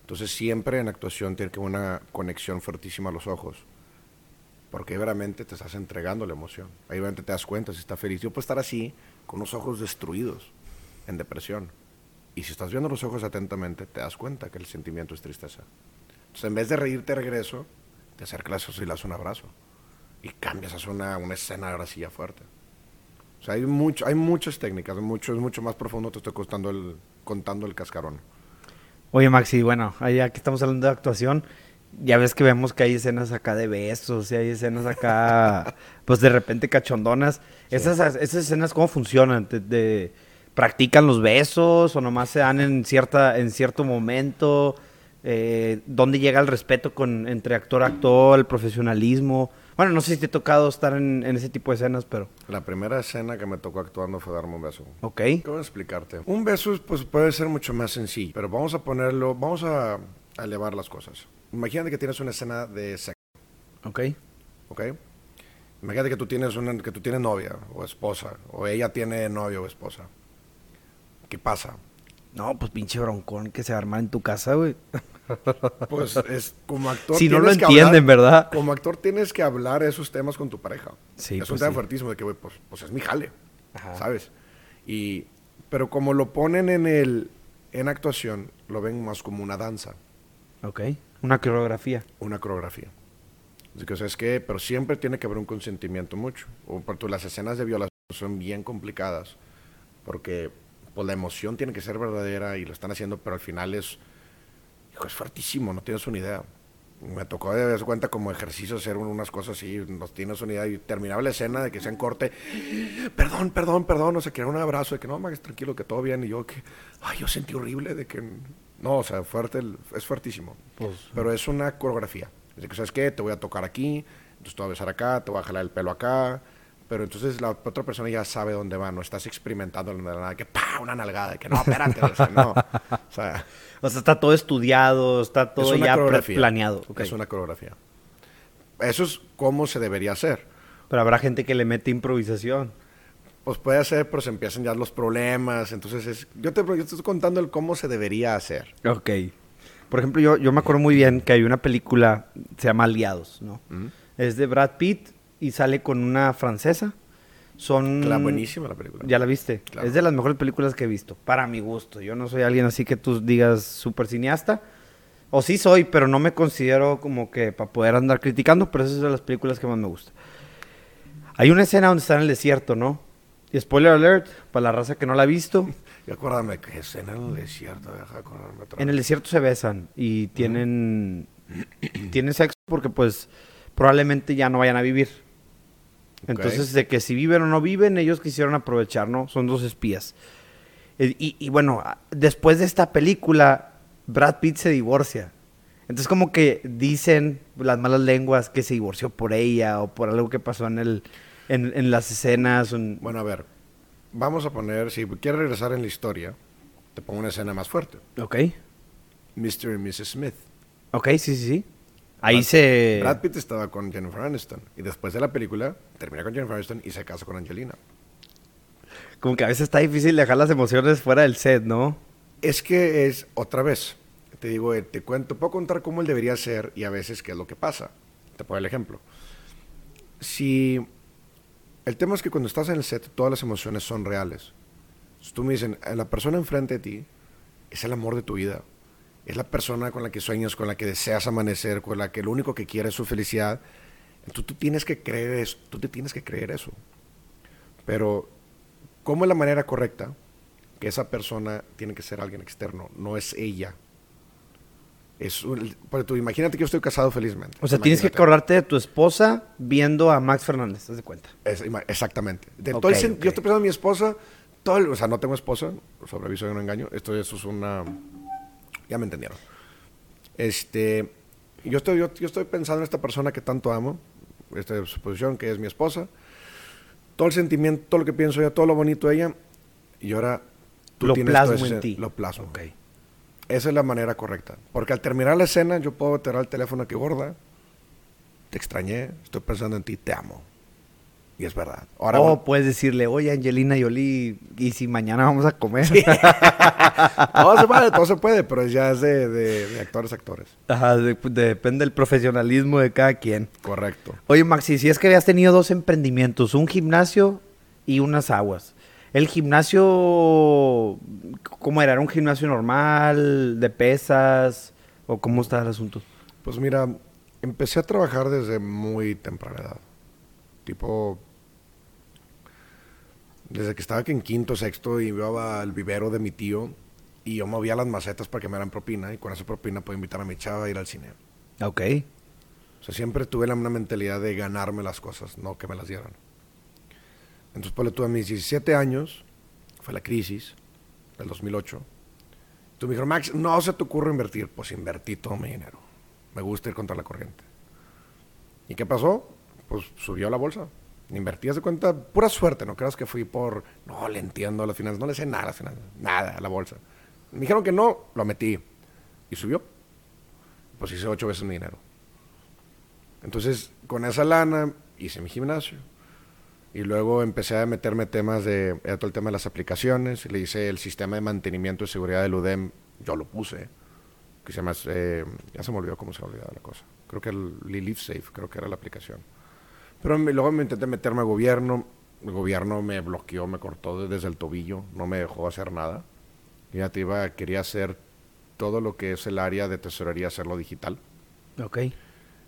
Entonces siempre en actuación tiene que haber una conexión fuertísima a los ojos. Porque veramente te estás entregando la emoción. Ahí veramente te das cuenta si está feliz. Yo puedo estar así, con los ojos destruidos, en depresión. Y si estás viendo los ojos atentamente, te das cuenta que el sentimiento es tristeza. Entonces, en vez de reírte regreso, te acercas y le das un abrazo. Y cambias, haces una, una escena ahora sí ya fuerte. O sea, hay, mucho, hay muchas técnicas, mucho, es mucho más profundo, te estoy contando el, contando el cascarón. Oye, Maxi, bueno, ya que estamos hablando de actuación, ya ves que vemos que hay escenas acá de besos, y hay escenas acá, [laughs] pues de repente cachondonas. Esas, esas escenas, ¿cómo funcionan? de, ¿Practican los besos o nomás se dan en, cierta, en cierto momento? Eh, ¿Dónde llega el respeto con, entre actor-actor, el profesionalismo? Bueno, no sé si te ha tocado estar en, ese tipo de escenas, pero... La primera escena que me tocó actuando fue darme un beso. Ok. ¿Cómo explicarte? Un beso pues, puede ser mucho más sencillo, pero vamos a ponerlo, vamos a, elevar las cosas. Imagínate que tienes una escena de sexo. Ok. Ok. Imagínate que tú tienes una, que tú tienes novia o esposa, o ella tiene novio o esposa. ¿Qué pasa? No, pues pinche broncón que se arma en tu casa, güey. [laughs] Pues es como actor. Si no lo entienden, ¿verdad? Como actor tienes que hablar esos temas con tu pareja. Sí, es un pues tema fuertísimo de que, güey, pues, pues, es mi jale. ¿Sabes? Y, pero como lo ponen en el en actuación, lo ven más como una danza. Ok. Una coreografía. Una coreografía. Así que, ¿sabes qué? Pero siempre tiene que haber un consentimiento mucho. O, porque las escenas de violación son bien complicadas. Porque pues la emoción tiene que ser verdadera y lo están haciendo, pero al final es, hijo, es fuertísimo, no tienes una idea. Me tocó de dar cuenta como ejercicio hacer unas cosas así, no tienes una idea. Y terminaba la escena de que se en corte, perdón, perdón, perdón, o sea, que era un abrazo, de que no, más tranquilo, que todo bien. Y yo que, ay, yo sentí horrible de que, no, o sea, fuerte, es fuertísimo. Pues, pero es una coreografía. Es que, ¿sabes qué? Te voy a tocar aquí, entonces te voy a besar acá, te voy a jalar el pelo acá, pero entonces la otra persona ya sabe dónde va, no estás experimentando nada, que pa, una nalgada, que no, espérate, no. O sea, [laughs] o sea, está todo estudiado, está todo ya planeado. Es una coreografía. Eso es como se debería hacer. Pero habrá gente que le mete improvisación. Pues puede ser, pero se empiezan ya los problemas. Entonces, es, yo, te, yo estoy contando el cómo se debería hacer. Ok. Por ejemplo, yo, yo me acuerdo muy bien que hay una película, se llama Aliados, ¿no? Es de Brad Pitt, y sale con una francesa. Son... La buenísima la película. ¿Ya la viste? Es de las mejores películas que he visto, para mi gusto. Yo no soy alguien así que tú digas súper cineasta. O sí soy, pero no me considero como que para poder andar criticando, pero esas son las películas que más me gustan. Hay una escena donde está en el desierto, ¿no? Y spoiler alert, para la raza que no la ha visto. Y acuérdame, que escena en el desierto? En el desierto se besan y tienen, [clears throat] tienen sexo porque pues probablemente ya no vayan a vivir. Entonces, de que si viven o no viven, ellos quisieron aprovechar, ¿no? Son dos espías. Eh, y, bueno, después de esta película, Brad Pitt se divorcia. Entonces, como que dicen las malas lenguas que se divorció por ella o por algo que pasó en, el, en, las escenas. Bueno, a ver, vamos a poner, si quieres regresar en la historia, te pongo una escena más fuerte. Ok. Mr. y Mrs. Smith. Ok, sí, sí, sí. Ahí se... Brad Pitt estaba con Jennifer Aniston. Y después de la película, termina con Jennifer Aniston y se casa con Angelina. Como que a veces está difícil dejar las emociones fuera del set, ¿no? Es que es, otra vez, te digo, eh, te cuento, puedo contar cómo él debería ser y a veces qué es lo que pasa. Te pongo el ejemplo. Si... El tema es que cuando estás en el set, todas las emociones son reales. Si tú me dicen, la persona enfrente de ti es el amor de tu vida es la persona con la que sueñas, con la que deseas amanecer, con la que lo único que quiere es su felicidad. Entonces tú tienes que creer eso, tú te tienes que creer eso. Pero, ¿cómo es la manera correcta? Que esa persona tiene que ser alguien externo, no es ella. Es tú imagínate que yo estoy casado felizmente. O sea, tienes que acordarte de tu esposa viendo a Max Fernández, ¿te das cuenta? exactamente. De todo Yo estoy pensando en mi esposa, todo o sea, no tengo esposa, sobre aviso de no engaño. Esto eso es una... Ya me entendieron. Este, yo estoy, yo, estoy pensando en esta persona que tanto amo, esta suposición que es mi esposa, todo el sentimiento, todo lo que pienso yo, todo lo bonito de ella, y ahora tú lo tienes plasmo en ti. Lo plasmo. Okay. Esa es la manera correcta. Porque al terminar la escena, yo puedo tirar el teléfono aquí gorda. Te extrañé, estoy pensando en ti, te amo. Y es verdad. Ahora, o puedes decirle, oye, Angelina Jolie, ¿y si mañana vamos a comer? [laughs] todo se puede, todo se puede, pero ya es de, actores actores. Ajá, depende del profesionalismo de cada quien. Correcto. Oye, Maxi, si es que habías tenido dos emprendimientos, un gimnasio y unas aguas. El gimnasio, ¿cómo era? ¿Era un gimnasio normal, de pesas? ¿O cómo está el asunto? Pues mira, empecé a trabajar desde muy temprana edad. Tipo, desde que estaba aquí en quinto, sexto, y iba al vivero de mi tío y yo movía las macetas para que me dieran propina y con esa propina puedo invitar a mi chava a ir al cine. Ok. O sea, siempre tuve la, una mentalidad de ganarme las cosas, no que me las dieran. Entonces, pues, tuve a mis 17 años, fue la crisis del 2008. Tú me dijeron, Max, no se te ocurre invertir. Pues invertí todo mi dinero. Me gusta ir contra la corriente. ¿Y qué pasó? Pues subió la bolsa. Invertías de cuenta, pura suerte, no creas que fui por, no, le entiendo a las finanzas, no le sé nada a las finanzas, nada a la bolsa. Me dijeron que no, lo metí y subió. Pues hice ocho veces mi dinero. Entonces, con esa lana hice mi gimnasio. Y luego empecé a meterme temas de, era todo el tema de las aplicaciones, le hice el sistema de mantenimiento y seguridad del UDEM, yo lo puse, que se llama, eh, ya se me olvidó cómo se olvidaba la cosa. Creo que el Live Safe, creo que era la aplicación. Pero luego me intenté meterme al gobierno. El gobierno me bloqueó, me cortó desde el tobillo, no me dejó hacer nada. Ya te iba, quería hacer todo lo que es el área de tesorería, hacerlo digital. Ok.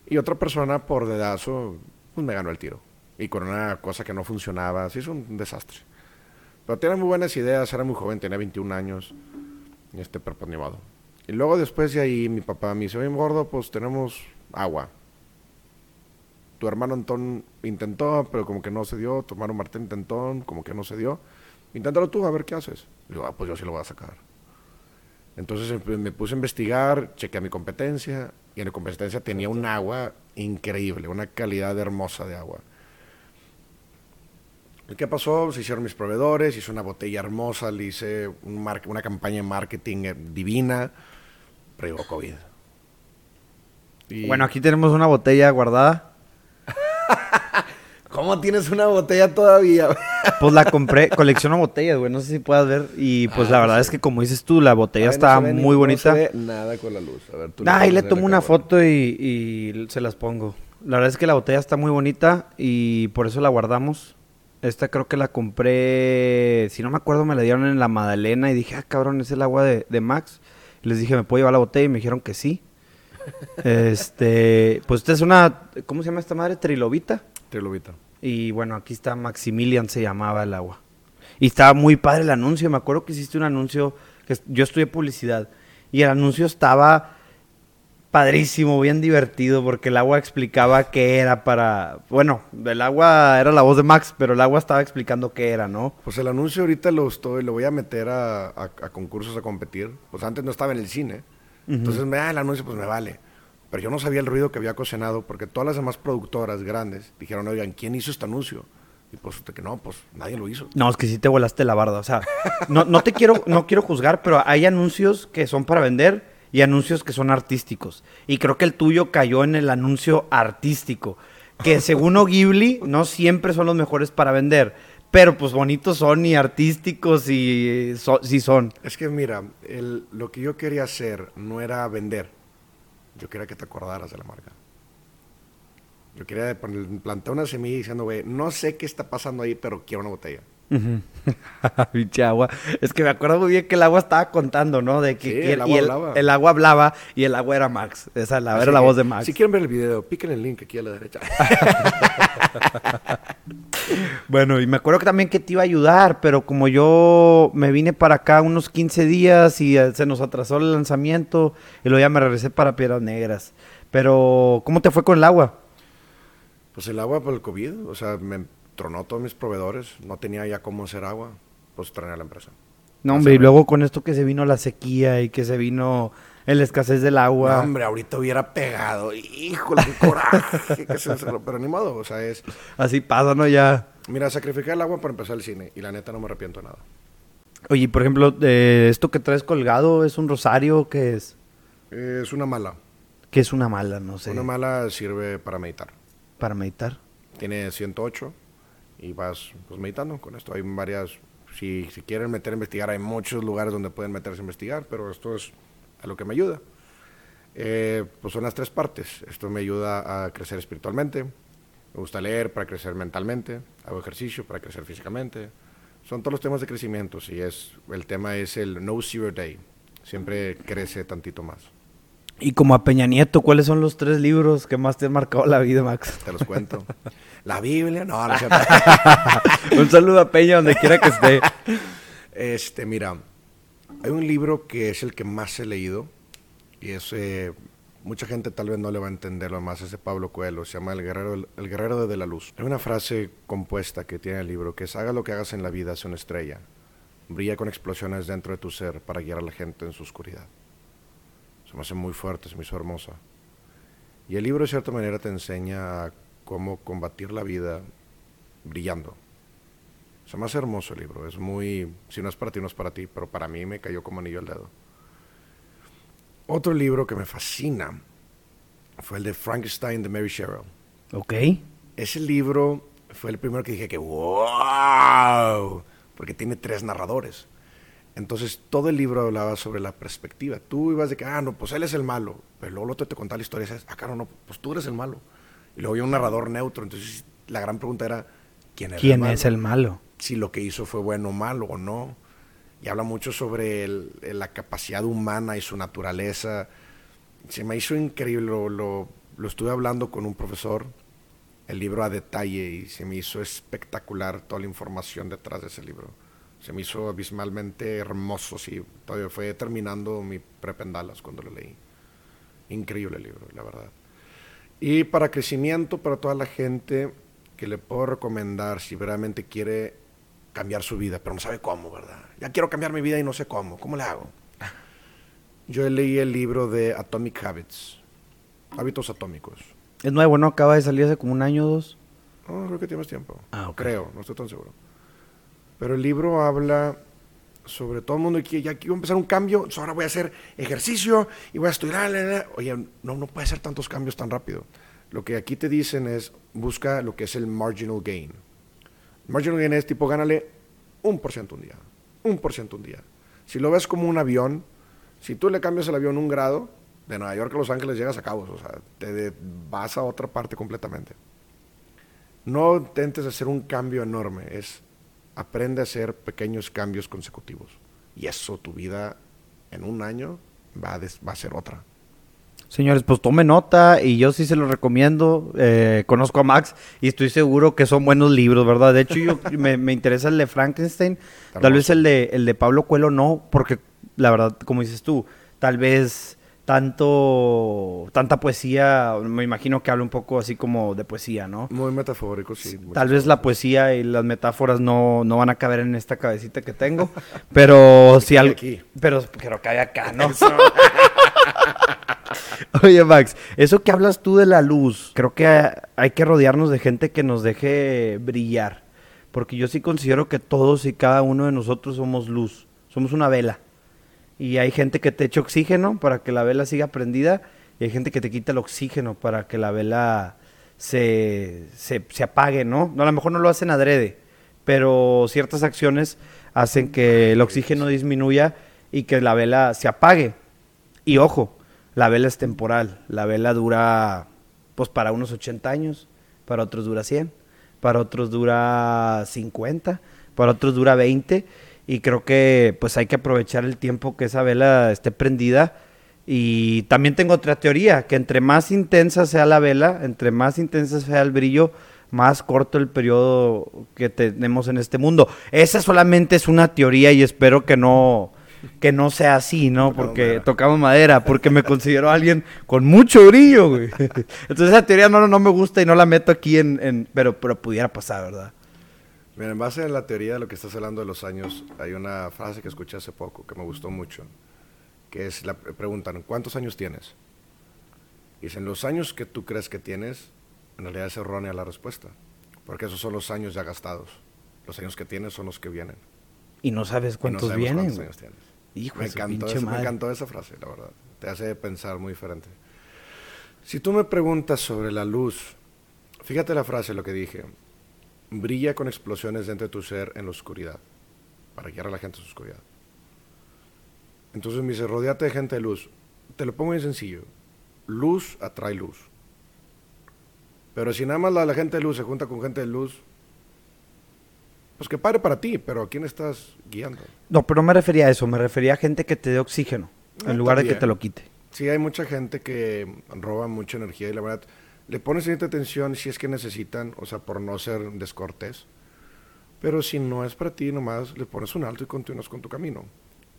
Y otra persona por dedazo, pues me ganó el tiro. Y con una cosa que no funcionaba, así es un desastre. Pero tenía muy buenas ideas, era muy joven, tenía 21 años. Y este, pero pues, Y luego después de ahí mi papá me dice, oye, gordo, pues tenemos agua tu hermano Antón intentó, pero como que no se dio, tu hermano Martín intentó, como que no se dio. Inténtalo tú, a ver qué haces. digo, ah, pues yo sí lo voy a sacar. Entonces me puse a investigar, chequeé mi competencia, y en la competencia tenía un agua increíble, una calidad hermosa de agua. ¿Y qué pasó? Se hicieron mis proveedores, hice una botella hermosa, le hice una campaña de marketing eh, divina, pero llegó COVID. Bueno, aquí tenemos una botella guardada. [laughs] ¿Cómo tienes una botella todavía? [laughs] pues la compré, colecciono botellas, güey, no sé si puedas ver. Y pues la verdad es que como dices tú, la botella está muy bonita. No se ve nada con la luz. A ver, tú ahí le tomo una foto y, se las pongo. La verdad es que la botella está muy bonita y por eso la guardamos. Esta creo que la compré, si no me acuerdo, me la dieron en la Madalena y dije, ah, cabrón, es el agua de, de Max. les dije, ¿me puedo llevar la botella? Y me dijeron que sí. Este, pues esta es una, ¿cómo se llama esta madre? Trilobita. Trilobita. Y bueno, aquí está Maximilian, se llamaba el agua. Y estaba muy padre el anuncio. Me acuerdo que hiciste un anuncio, que yo estudié publicidad. Y el anuncio estaba padrísimo, bien divertido, porque el agua explicaba qué era para... Bueno, el agua era la voz de Max, pero el agua estaba explicando qué era, ¿no? Pues el anuncio ahorita lo estoy, lo voy a meter a, concursos a competir. Pues antes no estaba en el cine. Entonces me da el anuncio, pues me vale. Pero yo no sabía el ruido que había ocasionado porque todas las demás productoras grandes dijeron, oigan, ¿quién hizo este anuncio? Y pues que no, pues nadie lo hizo. No, es que sí te volaste la barda. O sea, no, no te quiero, no quiero juzgar, pero hay anuncios que son para vender y anuncios que son artísticos. Y creo que el tuyo cayó en el anuncio artístico. Que según Ghibli, no siempre son los mejores para vender. Pero pues bonitos son y artísticos y sí son. Es que mira, lo que yo quería hacer no era vender. Yo quería que te acordaras de la marca. Yo quería plantar una semilla diciendo, güey, no sé qué está pasando ahí, pero quiero una botella. [laughs] Pinche agua. Es que me acuerdo muy bien que el agua estaba contando, ¿no? De que, el, agua hablaba. el, agua hablaba y el agua era Max. Esa la, era la voz de Max. Si quieren ver el video, piquen el link aquí a la derecha. [laughs] bueno, y me acuerdo que también que te iba a ayudar, pero como yo me vine para acá unos 15 días y eh, se nos atrasó el lanzamiento y luego ya me regresé para Piedras Negras. Pero, ¿cómo te fue con el agua? Pues el agua por el COVID, o sea, me tronó todos mis proveedores, no tenía ya cómo hacer agua, pues troné a la empresa. No, hombre, y luego con esto que se vino la sequía y que se vino la escasez del agua. No, hombre, ahorita hubiera pegado. Híjole, qué coraje. [laughs] pero ni modo, o sea, es... Así pasa, ¿no? Ya... Mira, sacrifiqué el agua para empezar el cine y la neta no me arrepiento de nada. Oye, por ejemplo, eh, esto que traes colgado, ¿es un rosario? ¿Qué es? es una mala. ¿Qué es una mala? No sé. Una mala sirve para meditar. ¿Para meditar? Tiene 108 y vas pues, meditando con esto. Hay varias... Si, si quieren meter a investigar, hay muchos lugares donde pueden meterse a investigar, pero esto es a lo que me ayuda. Eh, pues son las tres partes. Esto me ayuda a crecer espiritualmente, me gusta leer para crecer mentalmente, hago ejercicio para crecer físicamente. Son todos los temas de crecimiento. Si es, el tema es el No Zero Day. Siempre crece tantito más. Y como a Peña Nieto, ¿cuáles son los tres libros que más te han marcado la vida, Max? Te los cuento. la Biblia, no, no [laughs] Un saludo a Peña donde quiera que esté. Este, mira, hay un libro que es el que más he leído y es eh, mucha gente tal vez no le va a entender lo más es de Pablo Coelho, se llama El guerrero el guerrero de la luz. Hay una frase compuesta que tiene el libro que es haga lo que hagas en la vida, sea una estrella. Brilla con explosiones dentro de tu ser para guiar a la gente en su oscuridad. Se me hace muy fuerte, se me hizo hermosa. Y el libro de cierta manera te enseña cómo combatir la vida brillando se me hace hermoso el libro. Es muy. Si no es para ti, no es para ti. Pero para mí me cayó como anillo al dedo. Otro libro que me fascina fue el de Frankenstein de Mary Sherrill. Ok. Ese libro fue el primero que dije que ¡wow! Porque tiene tres narradores. Entonces todo el libro hablaba sobre la perspectiva. Tú ibas de que, ah, no, pues él es el malo. Pero luego el otro te contaba la historia y dices, ah, claro, no, pues tú eres el malo. Y luego había un narrador neutro. Entonces la gran pregunta era, ¿quién, era ¿Quién es el malo? si lo que hizo fue bueno o malo o no. Y habla mucho sobre la capacidad humana y su naturaleza. Se me hizo increíble, lo, estuve hablando con un profesor, el libro a detalle, y se me hizo espectacular toda la información detrás de ese libro. Se me hizo abismalmente hermoso, sí. Todavía fue terminando mi prependalas cuando lo leí. Increíble el libro, la verdad. Y para crecimiento, para toda la gente que le puedo recomendar si realmente quiere cambiar su vida, pero no sabe cómo, ¿verdad? Ya quiero cambiar mi vida y no sé cómo. ¿Cómo le hago? [laughs] Yo leí el libro de Atomic Habits, Hábitos Atómicos. Es nuevo, ¿no? Acaba de salir hace como un año o dos. No, creo que tiene más tiempo. Ah, Creo, no estoy tan seguro. Pero el libro habla sobre todo el mundo que ya quiero empezar un cambio, ahora voy a hacer ejercicio y voy a estudiar. Oye, no, no puede ser tantos cambios tan rápido. Lo que aquí te dicen es, busca lo que es el marginal gain. Marginal gain es tipo, gánale un por ciento un día. Un por ciento un día. Si lo ves como un avión, si tú le cambias el avión un grado, de Nueva York a Los Ángeles llegas a Cabos, o sea, te vas a otra parte completamente. No intentes hacer un cambio enorme, es aprende a hacer pequeños cambios consecutivos. Y eso tu vida en un año va va a ser otra. Señores, pues tome nota y yo sí se lo recomiendo. Eh, conozco a Max y estoy seguro que son buenos libros, ¿verdad? De hecho, yo [laughs] me, interesa el de Frankenstein. Tal vez el de, el de Pablo Cuelo no, porque la verdad, como dices tú, tal vez tanto tanta poesía, me imagino que habla un poco así como de poesía, ¿no? Muy metafórico, sí. Tal vez la poesía y las metáforas no, no van a caber en esta cabecita que tengo, [laughs] pero [laughs] si algo... Pero, pero cae acá, ¿no? [laughs] Oye, Max, eso que hablas tú de la luz, creo que hay que rodearnos de gente que nos deje brillar. Porque yo sí considero que todos y cada uno de nosotros somos luz. Somos una vela. Y hay gente que te echa oxígeno para que la vela siga prendida. Y hay gente que te quita el oxígeno para que la vela se, se, apague, ¿no? A lo mejor no lo hacen adrede. Pero ciertas acciones hacen que el oxígeno disminuya y que la vela se apague. Y ojo, la vela es temporal. La vela dura, pues para unos 80 años, para otros dura 100, para otros dura 50, para otros dura 20. Y creo que pues hay que aprovechar el tiempo que esa vela esté prendida. Y también tengo otra teoría, que entre más intensa sea la vela, entre más intensa sea el brillo, más corto el periodo que tenemos en este mundo. Esa solamente es una teoría y espero que no, que no sea así, ¿no? porque tocamos madera, porque me considero alguien con mucho brillo, güey. [laughs] Entonces esa teoría no, no me gusta y no la meto aquí en, en pero, pero pudiera pasar, ¿verdad? Mira, en base a la teoría de lo que estás hablando de los años, hay una frase que escuché hace poco que me gustó mucho, que es, la, preguntan, ¿cuántos años tienes? Y dicen, los años que tú crees que tienes, en realidad es errónea la respuesta, porque esos son los años ya gastados. Los años que tienes son los que vienen. Y no sabes cuántos vienen. Cuántos años tienes. Hijo me, encantó me encantó esa frase, la verdad. Te hace pensar muy diferente. Si tú me preguntas sobre la luz, fíjate la frase, lo que dije. Brilla con explosiones dentro de tu ser en la oscuridad, para guiar a la gente a su oscuridad. Entonces me dice, rodeate de gente de luz. Te lo pongo muy sencillo. Luz atrae luz. Pero si nada más la, la gente de luz se junta con gente de luz, pues que pare para ti, pero ¿a quién estás guiando? No, pero no me refería a eso, me refería a gente que te dé oxígeno, en ah, lugar de que te lo quite. Sí, hay mucha gente que roba mucha energía y la verdad, le pones cierta atención si es que necesitan, o sea, por no ser descortés. Pero si no es para ti, nomás le pones un alto y continúas con tu camino.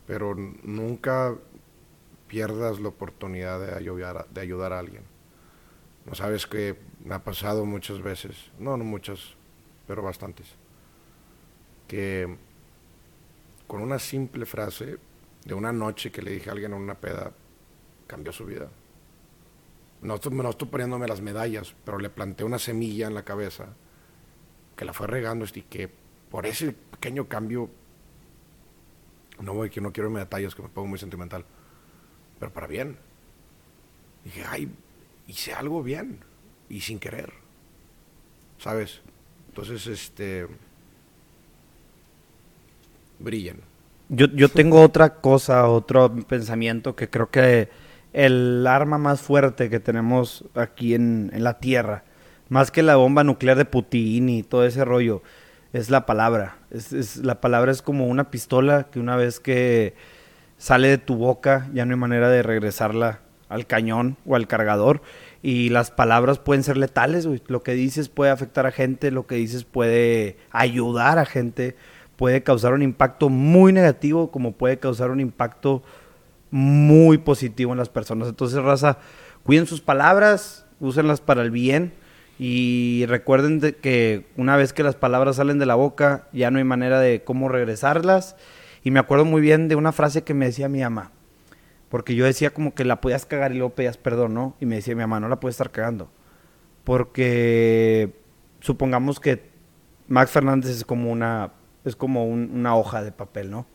Pero nunca pierdas la oportunidad de ayudar, de ayudar a alguien. No sabes que me ha pasado muchas veces, no, no muchas, pero bastantes que con una simple frase de una noche que le dije a alguien en una peda, cambió su vida. No estoy, no estoy poniéndome las medallas, pero le planté una semilla en la cabeza que la fue regando y que por ese pequeño cambio, no voy que no quiero irme detalles, que me pongo muy sentimental, pero para bien. Dije, ay, hice algo bien y sin querer, ¿sabes? Entonces, este brillan. Yo, yo tengo otra cosa, otro pensamiento que creo que el arma más fuerte que tenemos aquí en, la Tierra, más que la bomba nuclear de Putin y todo ese rollo, es la palabra. Es, la palabra es como una pistola que una vez que sale de tu boca ya no hay manera de regresarla al cañón o al cargador. Y las palabras pueden ser letales, Lo que dices puede afectar a gente, lo que dices puede ayudar a gente puede causar un impacto muy negativo como puede causar un impacto muy positivo en las personas. Entonces, raza, cuiden sus palabras, úsenlas para el bien y recuerden que una vez que las palabras salen de la boca, ya no hay manera de cómo regresarlas. Y me acuerdo muy bien de una frase que me decía mi mamá, porque yo decía como que la podías cagar y luego pedías perdón, ¿no? Y me decía mi mamá, no la puedes estar cagando. Porque supongamos que Max Fernández es como una es como una hoja de papel, ¿no?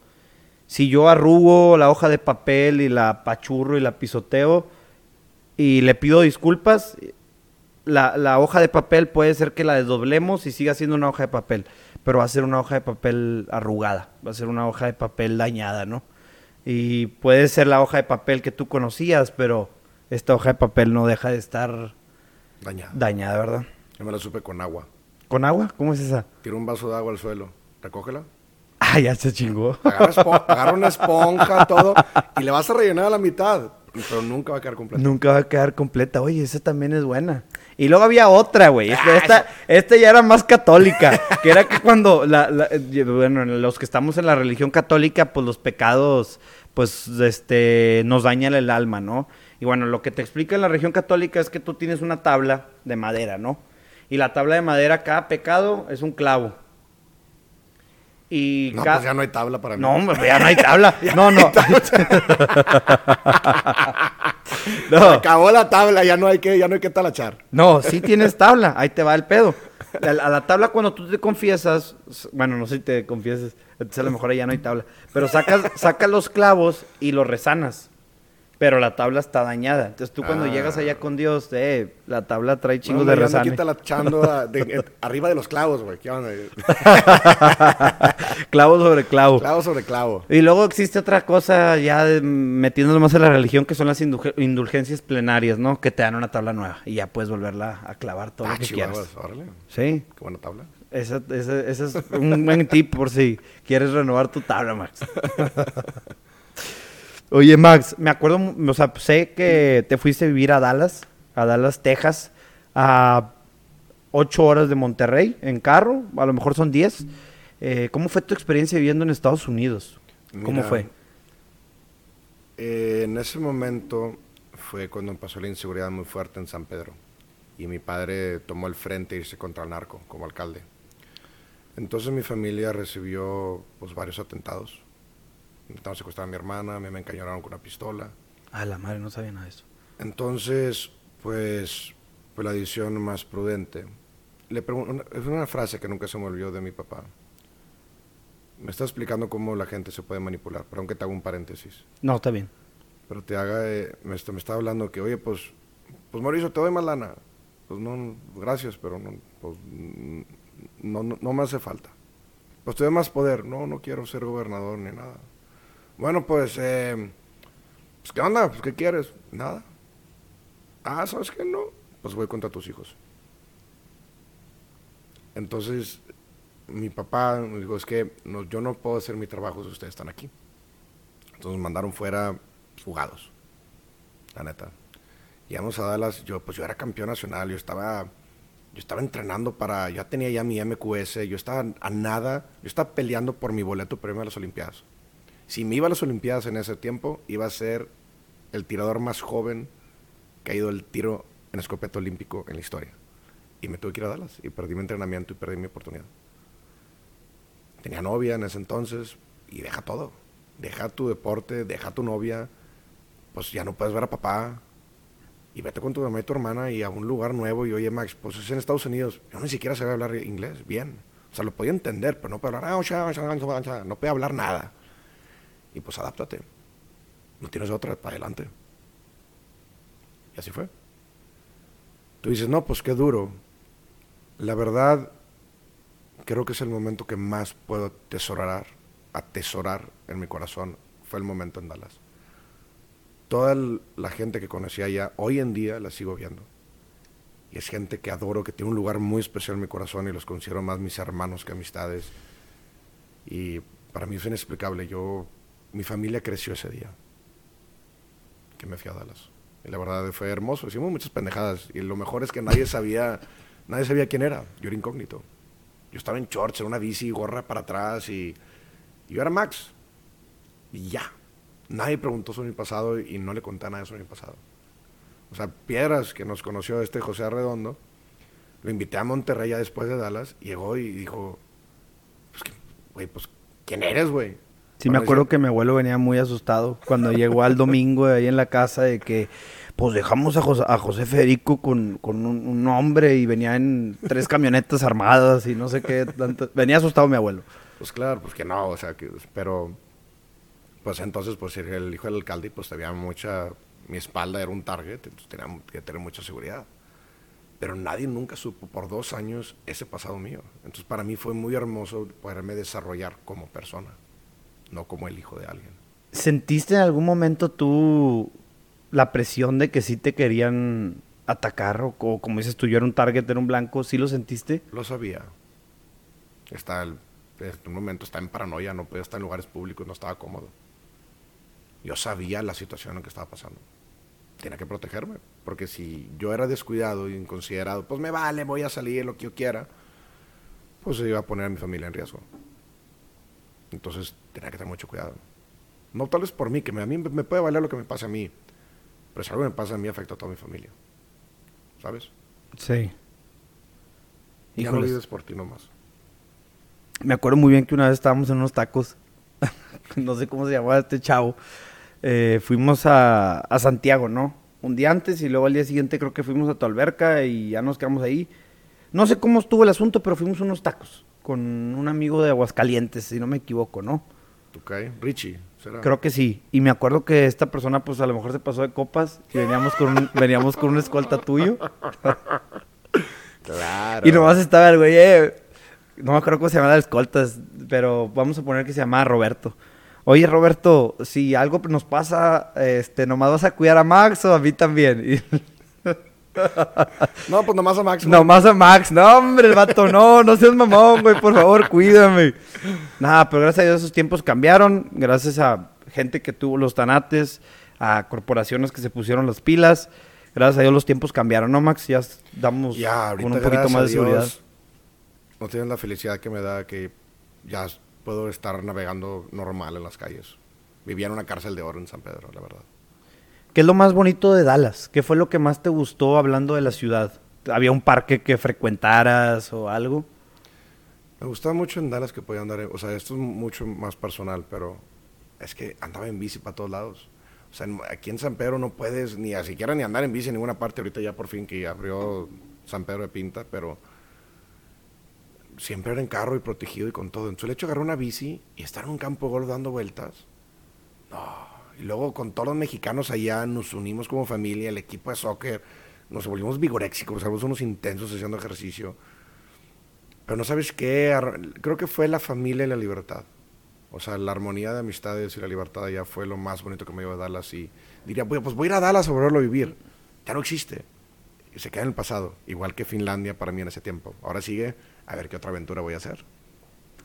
Si yo arrugo la hoja de papel y la pachurro y la pisoteo y le pido disculpas, la, hoja de papel puede ser que la desdoblemos y siga siendo una hoja de papel, pero va a ser una hoja de papel arrugada, va a ser una hoja de papel dañada, ¿no? Y puede ser la hoja de papel que tú conocías, pero esta hoja de papel no deja de estar dañada, dañada ¿verdad? Yo me la supe con agua. ¿Con agua? ¿Cómo es esa? Tiro un vaso de agua al suelo recógela. Ah, ya se chingó. [laughs] Agarra, una esponja, todo, y le vas a rellenar a la mitad. Pero nunca va a quedar completa. Nunca va a quedar completa. Oye, esa también es buena. Y luego había otra, güey. Esta, esta, ya era más católica. que era que cuando, la, bueno, los que estamos en la religión católica, pues los pecados, pues, este, nos dañan el alma, ¿no? Y bueno, lo que te explica en la religión católica es que tú tienes una tabla de madera, ¿no? Y la tabla de madera, cada pecado es un clavo. Y no, pues ya no hay tabla para mí. No, ya no hay tabla. [laughs] no, no. no. [laughs] Acabó la tabla, ya no hay que, ya no hay que talachar. No, sí tienes tabla, ahí te va el pedo. A la, tabla cuando tú te confiesas, bueno, no sé si te confiesas, entonces a lo mejor ya no hay tabla, pero sacas, sacas los clavos y los resanas pero la tabla está dañada. Entonces tú cuando llegas allá ah. con Dios, eh, la tabla trae chingos de resane. quita la chando arriba de los clavos, güey. [laughs] clavo sobre clavo. Clavo sobre clavo. Y luego existe otra cosa ya metiéndonos más en la religión que son las indulgencias plenarias, ¿no? Que te dan una tabla nueva y ya puedes volverla a clavar todo lo ah, que quieras. Sí. Qué buena tabla. Ese, es un buen tip por si quieres renovar tu tabla, Max. [laughs] Oye, Max, me acuerdo, o sea, sé que te fuiste a vivir a Dallas, a Dallas, Texas, a, ocho horas de Monterrey en carro, a lo mejor son diez. Eh, ¿Cómo fue tu experiencia viviendo en Estados Unidos? ¿Cómo fue? Eh, en ese momento fue cuando pasó la inseguridad muy fuerte en San Pedro y mi padre tomó el frente e irse contra el narco como alcalde. Entonces mi familia recibió pues, varios atentados. Intentaron secuestrar a mi hermana, me, me encañonaron con una pistola. Ah, la madre, no sabía nada de eso. Entonces, pues, fue la decisión más prudente. Le es una frase que nunca se me olvidó de mi papá. Me está explicando cómo la gente se puede manipular, pero aunque te hago un paréntesis. No, está bien. Pero te haga, eh, me, está, me está hablando que, oye, pues, pues Mauricio, te doy más lana. Pues no, gracias, pero no, pues, no, no, me hace falta. Pues te doy más poder. No, no quiero ser gobernador ni nada. Bueno, pues, eh, pues ¿qué onda? Pues, ¿Qué quieres? Nada. Ah, ¿sabes qué? No. Pues voy contra tus hijos. Entonces, mi papá me dijo, es que no, yo no puedo hacer mi trabajo si ustedes están aquí. Entonces me mandaron fuera jugados, la neta. Llegamos a Dallas, yo pues yo era campeón nacional, yo estaba, yo estaba entrenando para, ya tenía ya mi MQS, yo estaba a nada, yo estaba peleando por mi boleto premio a las Olimpiadas. Si me iba a las Olimpiadas en ese tiempo, iba a ser el tirador más joven que ha ido el tiro en escopeta olímpico en la historia. Y me tuve que ir a Dallas y perdí mi entrenamiento y perdí mi oportunidad. Tenía novia en ese entonces y deja todo. Deja tu deporte, deja tu novia. Pues ya no puedes ver a papá. Y vete con tu mamá y tu hermana y a un lugar nuevo. Y oye, Max, pues es en Estados Unidos. Yo ni siquiera sabía hablar inglés bien. O sea, lo podía entender, pero no podía hablar. Ah, no podía hablar nada. Y pues adáptate. No tienes otra para adelante. Y así fue. Tú dices, no, pues qué duro. La verdad, creo que es el momento que más puedo atesorar, atesorar en mi corazón, fue el momento en Dallas. Toda la gente que conocí allá, hoy en día la sigo viendo. Y es gente que adoro, que tiene un lugar muy especial en mi corazón y los considero más mis hermanos que amistades. Y para mí es inexplicable. Yo, mi familia creció ese día que me fui a Dallas. Y la verdad fue hermoso. Hicimos muchas pendejadas. Y lo mejor es que nadie sabía, [laughs] nadie sabía quién era. Yo era incógnito. Yo estaba en shorts, en una bici, gorra para atrás y, yo era Max. Y ya. Nadie preguntó sobre mi pasado y no le conté nada sobre mi pasado. O sea, Piedras, que nos conoció este José Arredondo, lo invité a Monterrey ya después de Dallas, llegó y dijo, pues, güey, pues, ¿quién eres, güey? Sí, me acuerdo que mi abuelo venía muy asustado cuando llegó al domingo ahí en la casa de que, pues dejamos a José, a José Federico con, un, hombre y venía en tres camionetas armadas y no sé qué. venía asustado mi abuelo. Pues claro, pues que no, o sea, que, pero pues entonces pues el hijo del alcalde pues tenía mucha, mi espalda era un target, entonces tenía que tener mucha seguridad. Pero nadie nunca supo por dos años ese pasado mío. Entonces para mí fue muy hermoso poderme desarrollar como persona no como el hijo de alguien. ¿Sentiste en algún momento tú la presión de que sí te querían atacar o, como dices tú, yo era un target, era un blanco, ¿sí lo sentiste? Lo sabía. Está en un momento está en paranoia, no podía estar en lugares públicos, no estaba cómodo. Yo sabía la situación en que estaba pasando. Tenía que protegerme, porque si yo era descuidado y inconsiderado, pues me vale, voy a salir lo que yo quiera, pues se iba a poner a mi familia en riesgo. Entonces tenía que tener mucho cuidado. No tal vez por mí, que a mí me puede valer lo que me pase a mí, pero si algo me pasa a mí afecta a toda mi familia. ¿Sabes? Sí. Y no vives por ti nomás. Me acuerdo muy bien que una vez estábamos en unos tacos, [laughs] no sé cómo se llamaba este chavo, eh, fuimos a, a Santiago, ¿no? Un día antes y luego al día siguiente creo que fuimos a tu alberca y ya nos quedamos ahí. No sé cómo estuvo el asunto, pero fuimos unos tacos con un amigo de Aguascalientes, si no me equivoco, ¿no? Ok, Richie. ¿será? Creo que sí. Y me acuerdo que esta persona, pues a lo mejor se pasó de copas y veníamos con un, veníamos con un escolta tuyo. [laughs] claro. Y nomás estaba el güey, eh, no me acuerdo cómo se llamaba el escoltas, pero vamos a poner que se llamaba Roberto. Oye, Roberto, si algo nos pasa, este, nomás vas a cuidar a Max o a mí también. [laughs] No, pues nomás a Max. Nomás a Max. No, hombre, el vato, no, no seas mamón, güey, por favor, cuídame. Nada, pero gracias a Dios esos tiempos cambiaron. Gracias a gente que tuvo los tanates, a corporaciones que se pusieron las pilas. gracias a Dios los tiempos cambiaron, ¿no, Max? Ya damos ya, con un poquito más de seguridad. no tienes la felicidad que me da que ya puedo estar navegando normal en las calles. Vivía en una cárcel de oro en San Pedro, la verdad. ¿Qué es lo más bonito de Dallas? ¿Qué fue lo que más te gustó hablando de la ciudad? ¿Había un parque que frecuentaras o algo? Me gustaba mucho en Dallas que podía andar, o sea, esto es mucho más personal, pero es que andaba en bici para todos lados. O sea, aquí en San Pedro no puedes ni siquiera ni andar en bici en ninguna parte. Ahorita ya por fin que abrió San Pedro de Pinta, pero siempre era en carro y protegido y con todo. Entonces el hecho de agarrar una bici y estar en un campo de golf dando vueltas. No. Luego con todos los mexicanos allá nos unimos como familia, el equipo de soccer, nos volvimos vigoréxicos, somos unos intensos haciendo ejercicio. Pero no sabes qué, creo que fue la familia y la libertad. O sea, la armonía de amistades y la libertad allá fue lo más bonito que me iba a Dallas. Y diría, pues voy a ir a Dallas a volverlo a vivir. Ya no existe. Y se queda en el pasado. Igual que Finlandia para mí en ese tiempo. Ahora sigue a ver qué otra aventura voy a hacer.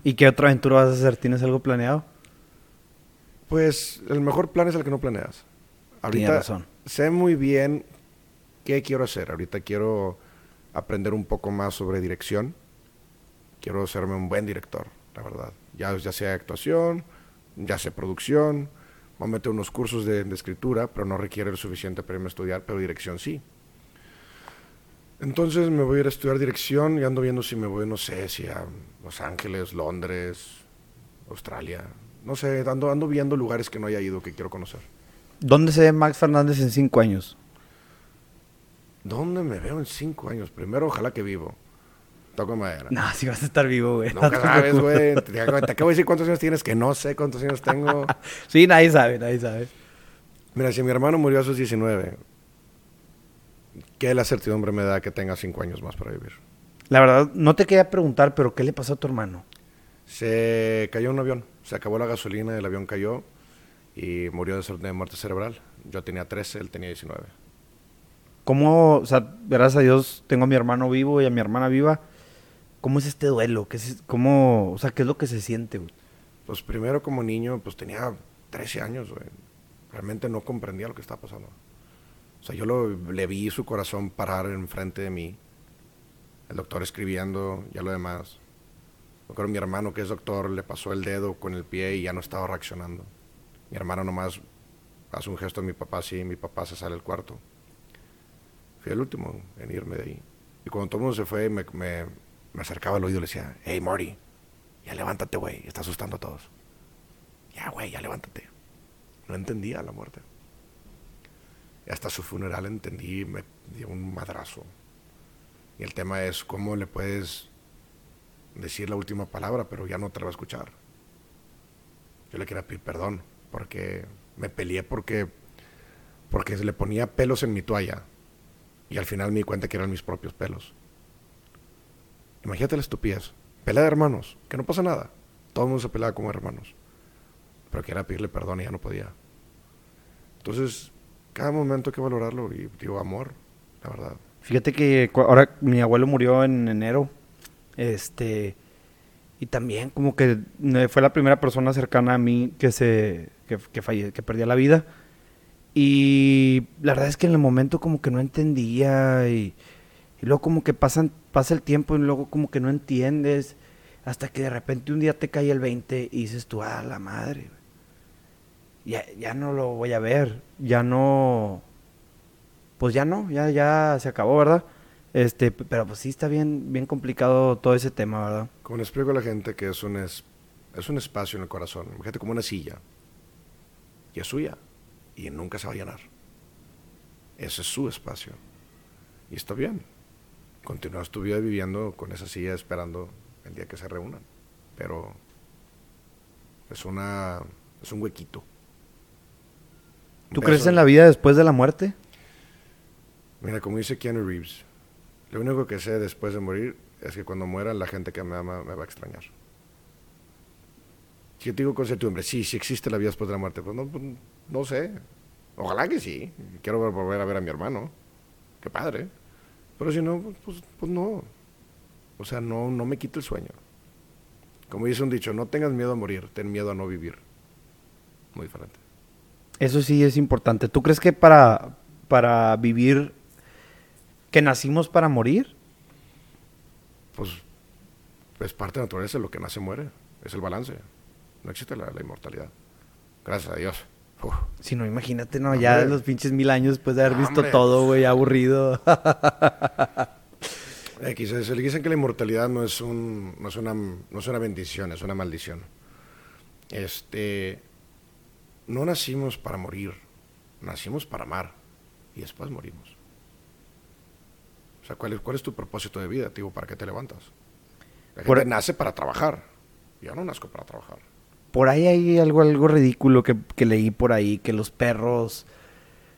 ¿Y qué otra aventura vas a hacer? ¿Tienes algo planeado? Pues el mejor plan es el que no planeas. Ahorita razón. sé muy bien qué quiero hacer. Ahorita quiero aprender un poco más sobre dirección. Quiero serme un buen director, la verdad. Ya, ya sea actuación, ya sea producción. Voy a meter unos cursos de, de escritura, pero no requiere el suficiente para irme a estudiar, pero dirección sí. Entonces me voy a ir a estudiar dirección y ando viendo si me voy, no sé, si a Los Ángeles, Londres, Australia. No sé, ando, ando viendo lugares que no haya ido, que quiero conocer. ¿Dónde se ve Max Fernández en cinco años? ¿Dónde me veo en cinco años? Primero, ojalá que vivo. Toco madera. No, si vas a estar vivo, güey. No, sabes, güey. Te, te, acabo de decir cuántos años tienes, que no sé cuántos años tengo. [laughs] sí, nadie sabe, nadie sabe. Mira, si mi hermano murió a sus 19, ¿qué la certidumbre me da que tenga cinco años más para vivir? La verdad, no te quería preguntar, pero ¿qué le pasó a tu hermano? Se cayó un avión, se acabó la gasolina, el avión cayó y murió de, muerte cerebral. Yo tenía 13, él tenía 19. ¿Cómo, o sea, gracias a Dios tengo a mi hermano vivo y a mi hermana viva? ¿Cómo es este duelo? ¿Qué es, cómo, o sea, ¿qué es lo que se siente? Pues primero como niño, pues tenía 13 años, güey. Realmente no comprendía lo que estaba pasando. O sea, yo lo, le vi su corazón parar enfrente de mí. El doctor escribiendo, ya lo demás. Me acuerdo mi hermano, que es doctor, le pasó el dedo con el pie y ya no estaba reaccionando. Mi hermano nomás hace un gesto a mi papá así y mi papá se sale del cuarto. Fui el último en irme de ahí. Y cuando todo el mundo se fue, me, me, me acercaba al oído y le decía, hey Marty, ya levántate, güey, está asustando a todos. Ya, güey, ya levántate. No entendía la muerte hasta su funeral entendí, me dio un madrazo. Y el tema es cómo le puedes decir la última palabra, pero ya no te la va a escuchar. Yo le quería pedir perdón, porque me peleé porque, porque se le ponía pelos en mi toalla. Y al final me di cuenta que eran mis propios pelos. Imagínate la estupidez. Pelea de hermanos, que no pasa nada. Todo el mundo se peleaba como hermanos. Pero quería pedirle perdón y ya no podía. Entonces, cada momento hay que valorarlo y digo, amor, la verdad. Fíjate que ahora mi abuelo murió en enero, este, y también como que fue la primera persona cercana a mí que se, que, que, que perdía la vida. Y la verdad es que en el momento como que no entendía y, luego como que pasan, pasa el tiempo y luego como que no entiendes hasta que de repente un día te cae el 20 y dices tú, ah, la madre ya, ya no lo voy a ver, ya no, pues ya no, ya, ya se acabó, ¿verdad? Este, pero pues sí está bien, bien complicado todo ese tema, ¿verdad? Como le explico a la gente que es un, es, es un espacio en el corazón, fíjate como una silla, y es suya, y nunca se va a llenar. Ese es su espacio. Y está bien. Continúas tu vida viviendo con esa silla esperando el día que se reúnan. Pero es una es un huequito. ¿Tú crees en la vida después de la muerte? Mira, como dice Keanu Reeves, lo único que sé después de morir es que cuando muera la gente que me ama me va a extrañar. Si yo te digo con certidumbre, sí, sí existe la vida después de la muerte, pues no, pues, no sé. Ojalá que sí. Quiero volver a ver a mi hermano. Qué padre. Pero si no, pues, pues no. O sea, no, no me quite el sueño. Como dice un dicho, no tengas miedo a morir, ten miedo a no vivir. Muy diferente. Eso sí es importante. ¿Tú crees que para, para vivir ¿Que nacimos para morir? Pues es parte de la naturaleza, lo que nace muere, es el balance. No existe la, inmortalidad. Gracias a Dios. Si no, imagínate, no, ya los pinches mil años después de haber visto todo, güey, aburrido. [laughs] X, se le dicen que la inmortalidad no es, un, no, es una, no es una bendición, es una maldición. Este, no nacimos para morir, nacimos para amar y después morimos. O sea, ¿cuál es, cuál es tu propósito de vida, tío? ¿Para qué te levantas? La gente nace para trabajar. Yo no nazco para trabajar. Por ahí hay algo, algo ridículo que, que leí por ahí, que los perros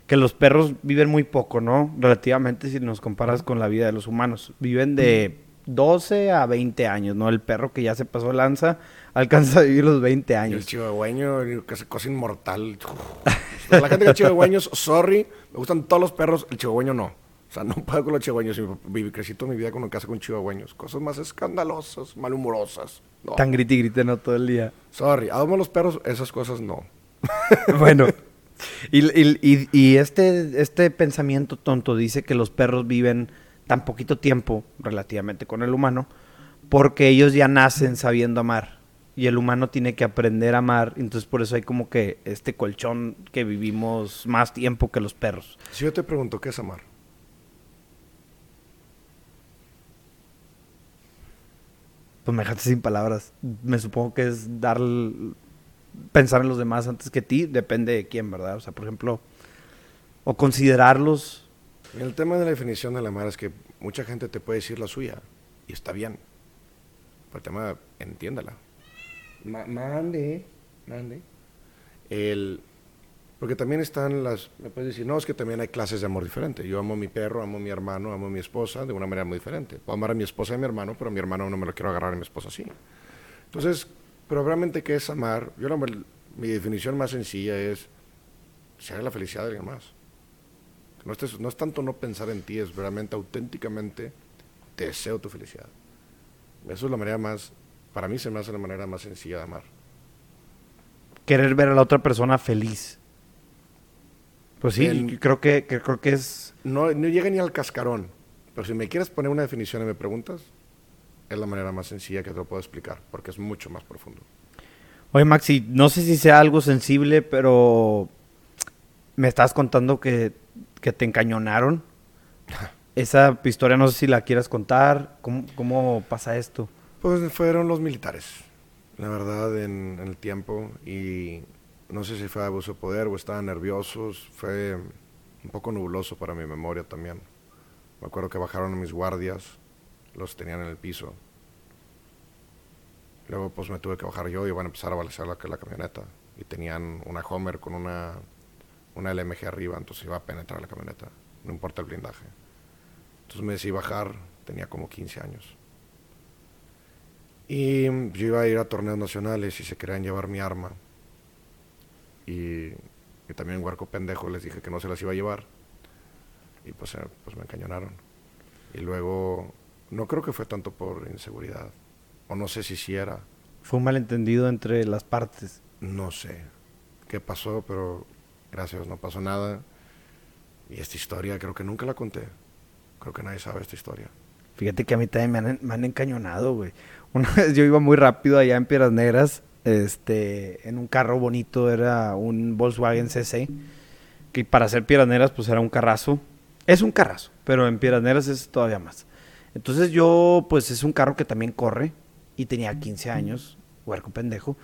que los perros viven muy poco, ¿no? Relativamente si nos comparas con la vida de los humanos. Viven de 12 a 20 años, ¿no? El perro que ya se pasó lanza [laughs] alcanza a vivir los 20 años. el chihuahueño, que se cosa inmortal. la gente que es chihuahueños, sorry, me gustan todos los perros, el chihuahueño no. O sea, no [laughs] puedo con los chihuahueños. Viví, crecí toda mi vida con una casa con chihuahueños. Cosas más escandalosas, malhumorosas. Tan grite y grite, ¿no? Todo el día. Sorry, adoro los perros, esas cosas no. [laughs] bueno, Y, este, este pensamiento tonto dice que los perros viven tan poquito tiempo relativamente con el humano porque ellos ya nacen sabiendo amar y el humano tiene que aprender a amar, entonces por eso hay como que este colchón que vivimos más tiempo que los perros. Si yo te pregunto, ¿qué es amar? Pues me dejaste sin palabras. Me supongo que es dar pensar en los demás antes que ti, depende de quién, ¿verdad? O sea, por ejemplo, o considerarlos. El tema de la definición de la amar es que mucha gente te puede decir la suya y está bien. Pero el tema, entiéndala. mande, mande. El, porque también están las, me puedes decir, no, es que también hay clases de amor diferentes. Yo amo a mi perro, amo a mi hermano, amo a mi esposa de una manera muy diferente. Puedo amar a mi esposa y a mi hermano, pero a mi hermano no me lo quiero agarrar a mi esposa así. Entonces, pero realmente, ¿qué es amar? Yo mi definición más sencilla es ser la felicidad de alguien más. No, no es tanto no pensar en ti, es realmente auténticamente deseo tu felicidad. Eso es la manera más, para mí se me hace la manera más sencilla de amar. Querer ver a la otra persona feliz. Pues sí, creo que, creo que es... No, no llega ni al cascarón, pero si me quieres poner una definición y me preguntas, es la manera más sencilla que te lo puedo explicar, porque es mucho más profundo. Oye, Maxi, no sé si sea algo sensible, pero me estás contando que, te encañonaron. [laughs] Esa historia no sé si la quieras contar. ¿Cómo, pasa esto? Pues fueron los militares, la verdad, en, en, el tiempo. Y no sé si fue abuso de poder o estaban nerviosos. Fue un poco nubloso para mi memoria también. Me acuerdo que bajaron a mis guardias los tenían en el piso. Luego pues me tuve que bajar yo y van a empezar a balasear la, la camioneta. Y tenían una Homer con una, una LMG arriba, entonces iba a penetrar la camioneta, no importa el blindaje. Entonces me decidí bajar, tenía como 15 años. Y yo iba a ir a torneos nacionales y se querían llevar mi arma. Y, y también huerco pendejo les dije que no se las iba a llevar. Y pues, eh, pues me encañonaron. Y luego no creo que fue tanto por inseguridad. O no sé si sí era. Fue un malentendido entre las partes. No sé qué pasó, pero gracias, no pasó nada. Y esta historia creo que nunca la conté. Creo que nadie sabe esta historia. Fíjate que a mí también me han, me han encañonado, güey. Una [laughs] vez yo iba muy rápido allá en Piedras Negras, este, en un carro bonito, era un Volkswagen CC, que para hacer Piedras pues era un carrazo. Es un carrazo, pero en Piedras es todavía más. Entonces yo, pues es un carro que también corre y tenía 15 años, huerco pendejo.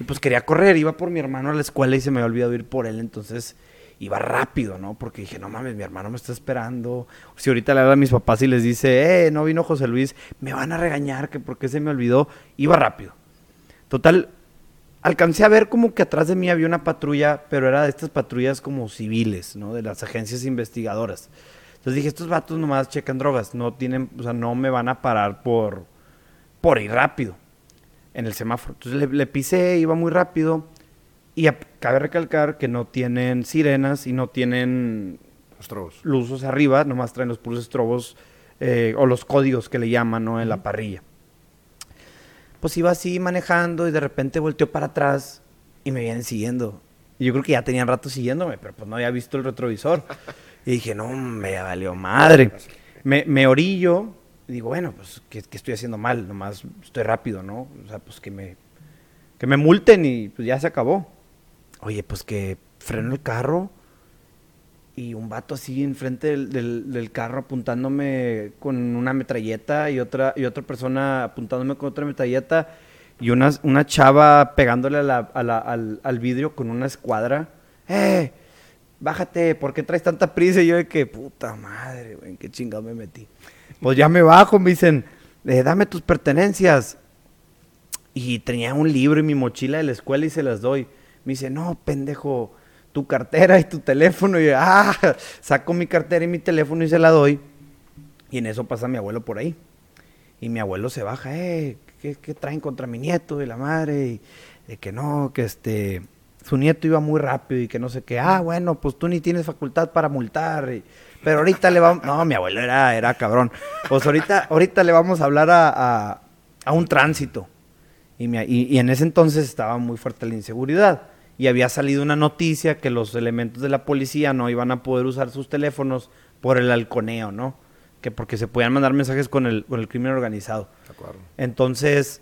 Y pues quería correr, iba por mi hermano a la escuela y se me había olvidado ir por él, entonces iba rápido, ¿no? Porque dije, no mames, mi hermano me está esperando. Si ahorita le habla a mis papás y les dice, eh, no vino José Luis, me van a regañar que porque se me olvidó. Iba rápido. Total, alcancé a ver como que atrás de mí había una patrulla, pero era de estas patrullas como civiles, ¿no? De las agencias investigadoras. Entonces dije, estos vatos nomás checan drogas, no tienen, o sea, no me van a parar por, por ir rápido en el semáforo. Entonces le, pisé, iba muy rápido. Y cabe recalcar que no tienen sirenas y no tienen estrobos. luzos arriba, nomás traen los puros estrobos eh, o los códigos que le llaman ¿no? en la parrilla. Pues iba así manejando y de repente volteó para atrás y me vienen siguiendo. Y yo creo que ya tenían rato siguiéndome, pero pues no había visto el retrovisor. [laughs] Y dije, no, me valió madre. Me, me orillo, y digo, bueno, pues, ¿qué, estoy haciendo mal? Nomás estoy rápido, ¿no? O sea, pues que me, que me multen y pues ya se acabó. Oye, pues que freno el carro y un vato así enfrente del, del, carro apuntándome con una metralleta y otra, y otra persona apuntándome con otra metralleta y una, una chava pegándole a la, al, al, vidrio con una escuadra. ¡Eh! Bájate, ¿por qué traes tanta prisa? Y yo de que, puta madre, güey, qué chingado me metí. Pues ya me bajo, me dicen, eh, dame tus pertenencias. Y tenía un libro en mi mochila de la escuela y se las doy. Me dice, no, pendejo, tu cartera y tu teléfono. Y ah, [laughs] saco mi cartera y mi teléfono y se la doy. Y en eso pasa mi abuelo por ahí. Y mi abuelo se baja, eh, ¿qué, traen contra mi nieto y la madre? Y de que no, que este, su nieto iba muy rápido y que no sé qué. Ah, bueno, pues tú ni tienes facultad para multar. pero ahorita le vamos, no, mi abuelo era, era cabrón. Pues ahorita, ahorita le vamos a hablar a, a, un tránsito. Y, y en ese entonces estaba muy fuerte la inseguridad y había salido una noticia que los elementos de la policía no iban a poder usar sus teléfonos por el halconeo, ¿no? Que porque se podían mandar mensajes con el, con el crimen organizado. De acuerdo. Entonces,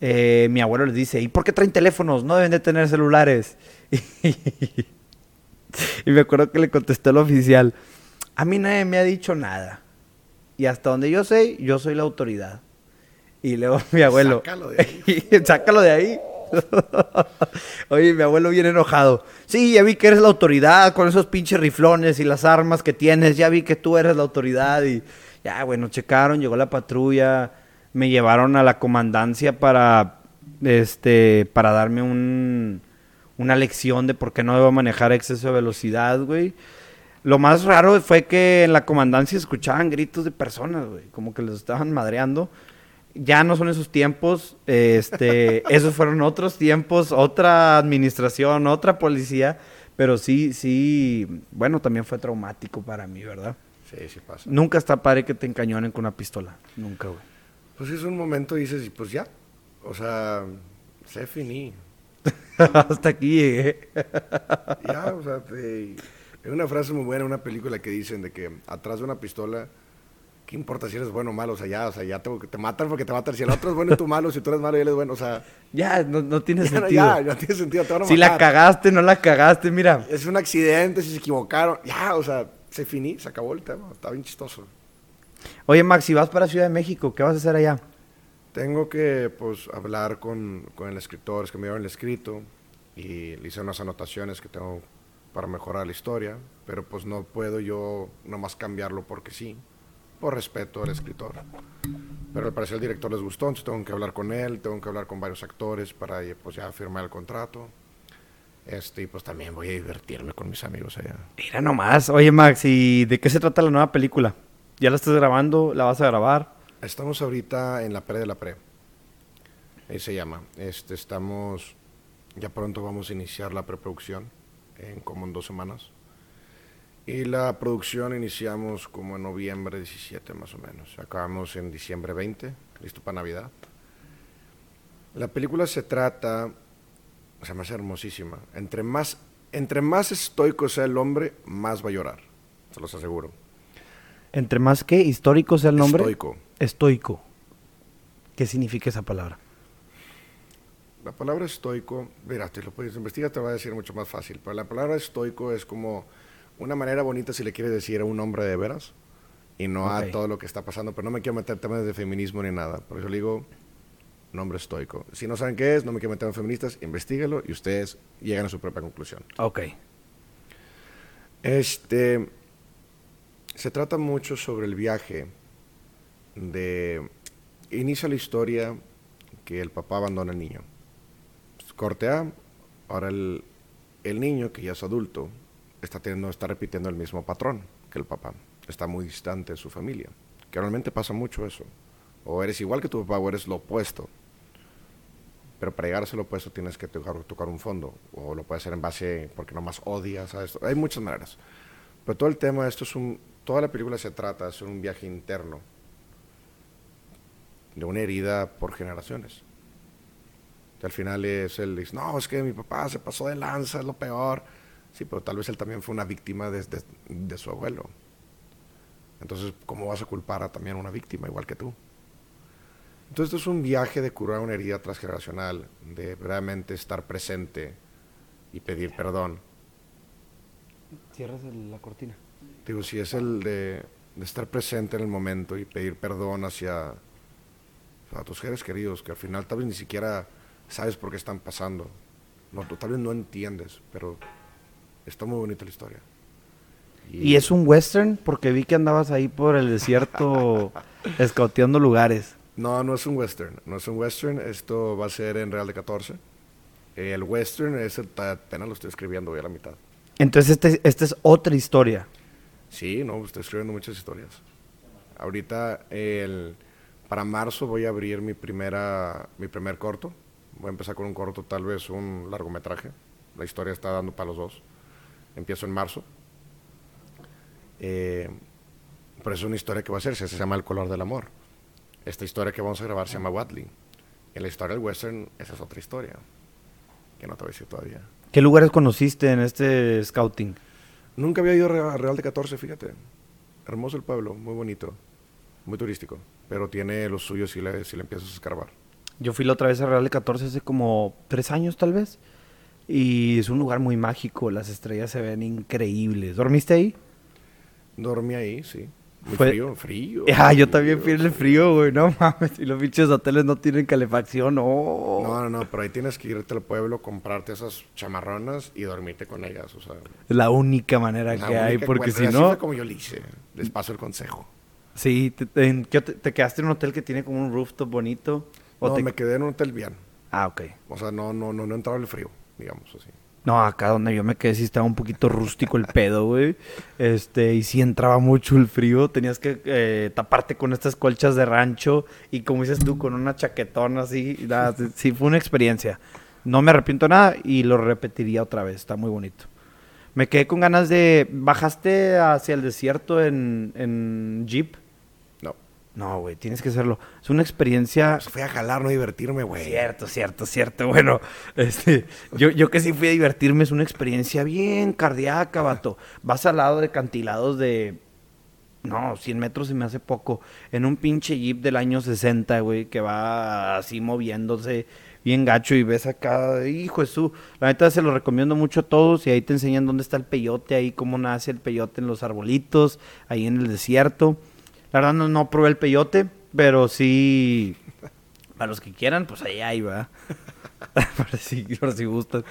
eh, mi abuelo les dice, ¿y por qué traen teléfonos? No deben de tener celulares. [laughs] y me acuerdo que le contesté al oficial, a mí nadie me ha dicho nada. Y hasta donde yo sé, yo soy la autoridad. Y luego [laughs] mi abuelo, sácalo de ahí. [laughs] sácalo de ahí. [laughs] Oye, mi abuelo viene enojado. Sí, ya vi que eres la autoridad con esos pinches riflones y las armas que tienes. Ya vi que tú eres la autoridad. Y ya, bueno, checaron, llegó la patrulla. Me llevaron a la comandancia para, este, para darme un, una lección de por qué no debo manejar exceso de velocidad, güey. Lo más raro fue que en la comandancia escuchaban gritos de personas, güey, como que les estaban madreando ya no son esos tiempos, este, [laughs] esos fueron otros tiempos, otra administración, otra policía, pero sí, sí, bueno, también fue traumático para mí, ¿verdad? Sí, sí pasa. Nunca está padre que te encañonen con una pistola, nunca, güey. Pues es un momento dices, y pues ya, o sea, se finí. [laughs] Hasta aquí llegué. ya, o sea, hay una frase muy buena, una película que dicen de que atrás de una pistola ¿qué importa si eres bueno o malo? O sea, ya, o sea, ya te, te matan porque te matan. Si el otro es bueno y tú malo, si tú eres malo y él es bueno, o sea... Ya, no, no tiene [laughs] sentido. Ya, no tiene sentido, te Si la cagaste, no la cagaste, mira. Es un accidente, si se equivocaron, ya, o sea, se finí, se acabó el tema, está bien chistoso. Oye, Max, si vas para Ciudad de México, ¿qué vas a hacer allá? Tengo que, pues, hablar con, con el escritor, es que me dieron el escrito y le hice unas anotaciones que tengo para mejorar la historia, pero pues no puedo yo nomás cambiarlo porque sí por respeto al escritor. Pero al parecer el director les gustó, entonces tengo que hablar con él, tengo que hablar con varios actores para pues, ya firmar el contrato. Este, y pues también voy a divertirme con mis amigos allá. Mira nomás. Oye, Max, ¿y de qué se trata la nueva película? ¿Ya la estás grabando? ¿La vas a grabar? Estamos ahorita en la pre de la pre. Ahí se llama. Este, estamos, ya pronto vamos a iniciar la preproducción, en como en dos semanas. Y la producción iniciamos como en noviembre 17 más o menos. Acabamos en diciembre 20, listo para Navidad. La película se trata, o sea, me hace hermosísima. Entre más, entre más estoico sea el hombre, más va a llorar. Se los aseguro. ¿Entre más qué? ¿Histórico sea el nombre? Estoico. Estoico. ¿Qué significa esa palabra? La palabra estoico, mira, te lo puedes investigar, te va a decir mucho más fácil. Pero la palabra estoico es como una manera bonita si le quiere decir a un hombre de veras y no a todo lo que está pasando, pero no me quiero meter temas de feminismo ni nada. Por eso le digo nombre estoico. Si no saben qué es, no me quiero meter en feministas, investiguelo y ustedes llegan a su propia conclusión. Ok. Este, se trata mucho sobre el viaje de... Inicia la historia que el papá abandona al niño. Cortea, ahora el, el niño, que ya es adulto, está, teniendo, está repitiendo el mismo patrón que el papá. Está muy distante de su familia. Que realmente pasa mucho eso. O eres igual que tu papá o eres lo opuesto. Pero para llegar a ser lo opuesto tienes que tocar, un fondo. O lo puedes hacer en base porque nomás odias a esto. Hay muchas maneras. Pero todo el tema, esto es un, toda la película se trata de un viaje interno. De una herida por generaciones. al final es dice, no, es que mi papá se pasó de lanza, es lo peor Sí, pero tal vez él también fue una víctima de, de, su abuelo. Entonces, ¿cómo vas a culpar a también a una víctima igual que tú? Entonces, esto es un viaje de curar una herida transgeneracional, de realmente estar presente y pedir perdón. Cierras la cortina. Digo, si es el de, estar presente en el momento y pedir perdón hacia a tus seres queridos, que al final tal vez ni siquiera sabes por qué están pasando. No, tal vez no entiendes, pero está muy bonita la historia. Y, es un western? Porque vi que andabas ahí por el desierto [laughs] escauteando lugares. No, no es un western. No es un western. Esto va a ser en Real de 14. el western es apenas lo estoy escribiendo, voy a la mitad. Entonces, este, esta es otra historia. Sí, no, estoy escribiendo muchas historias. Ahorita, el, para marzo voy a abrir mi, primera, mi primer corto. Voy a empezar con un corto, tal vez un largometraje. La historia está dando para los dos. Empiezo en marzo. Eh, pero es una historia que va a hacerse, se llama El color del amor. Esta historia que vamos a grabar se llama Watley. En la historia del western, esa es otra historia, que no te voy a decir todavía. ¿Qué lugares conociste en este scouting? Nunca había ido a Real de 14, fíjate. Hermoso el pueblo, muy bonito, muy turístico, pero tiene los suyos si le, si le empiezas a escarbar. Yo fui la otra vez a Real de 14 hace como tres años tal vez, y es un lugar muy mágico, las estrellas se ven increíbles. ¿Dormiste ahí? Dormí ahí, sí. Muy frío, frío. Ah, yo también fui en el frío, güey, no mames. Y los pinches hoteles no tienen calefacción, no. No, no, no, pero ahí tienes que irte al pueblo, comprarte esas chamarronas y dormirte con ellas, o sea. Es la única manera que hay, porque si no. Fue como yo le hice, les paso el consejo. Sí, te, te, quedaste en un hotel que tiene como un rooftop bonito? ¿O no, me quedé en un hotel bien. Ah, ok. O sea, no, no, no, no entraba el frío, digamos así. No, acá donde yo me quedé sí estaba un poquito rústico el pedo, güey. Este, y sí entraba mucho el frío. Tenías que eh, taparte con estas colchas de rancho y como dices tú, con una chaquetona así. sí, fue una experiencia. No me arrepiento nada y lo repetiría otra vez. Está muy bonito. Me quedé con ganas de... ¿Bajaste hacia el desierto en, en Jeep? No, güey, tienes que hacerlo. Es una experiencia. Pues fui a jalar, no a divertirme, güey. Cierto, cierto, cierto. Bueno, este, yo, yo que sí fui a divertirme, es una experiencia bien cardíaca, vato. Vas al lado de cantilados de. No, 100 metros se me hace poco. En un pinche jeep del año 60, güey, que va así moviéndose bien gacho y ves acá, hijo de su. La neta se lo recomiendo mucho a todos y ahí te enseñan dónde está el peyote, ahí cómo nace el peyote en los arbolitos, ahí en el desierto. La verdad no, no probé el peyote, pero sí, para los que quieran, pues ahí hay, va. [laughs] para, si, para si gustan.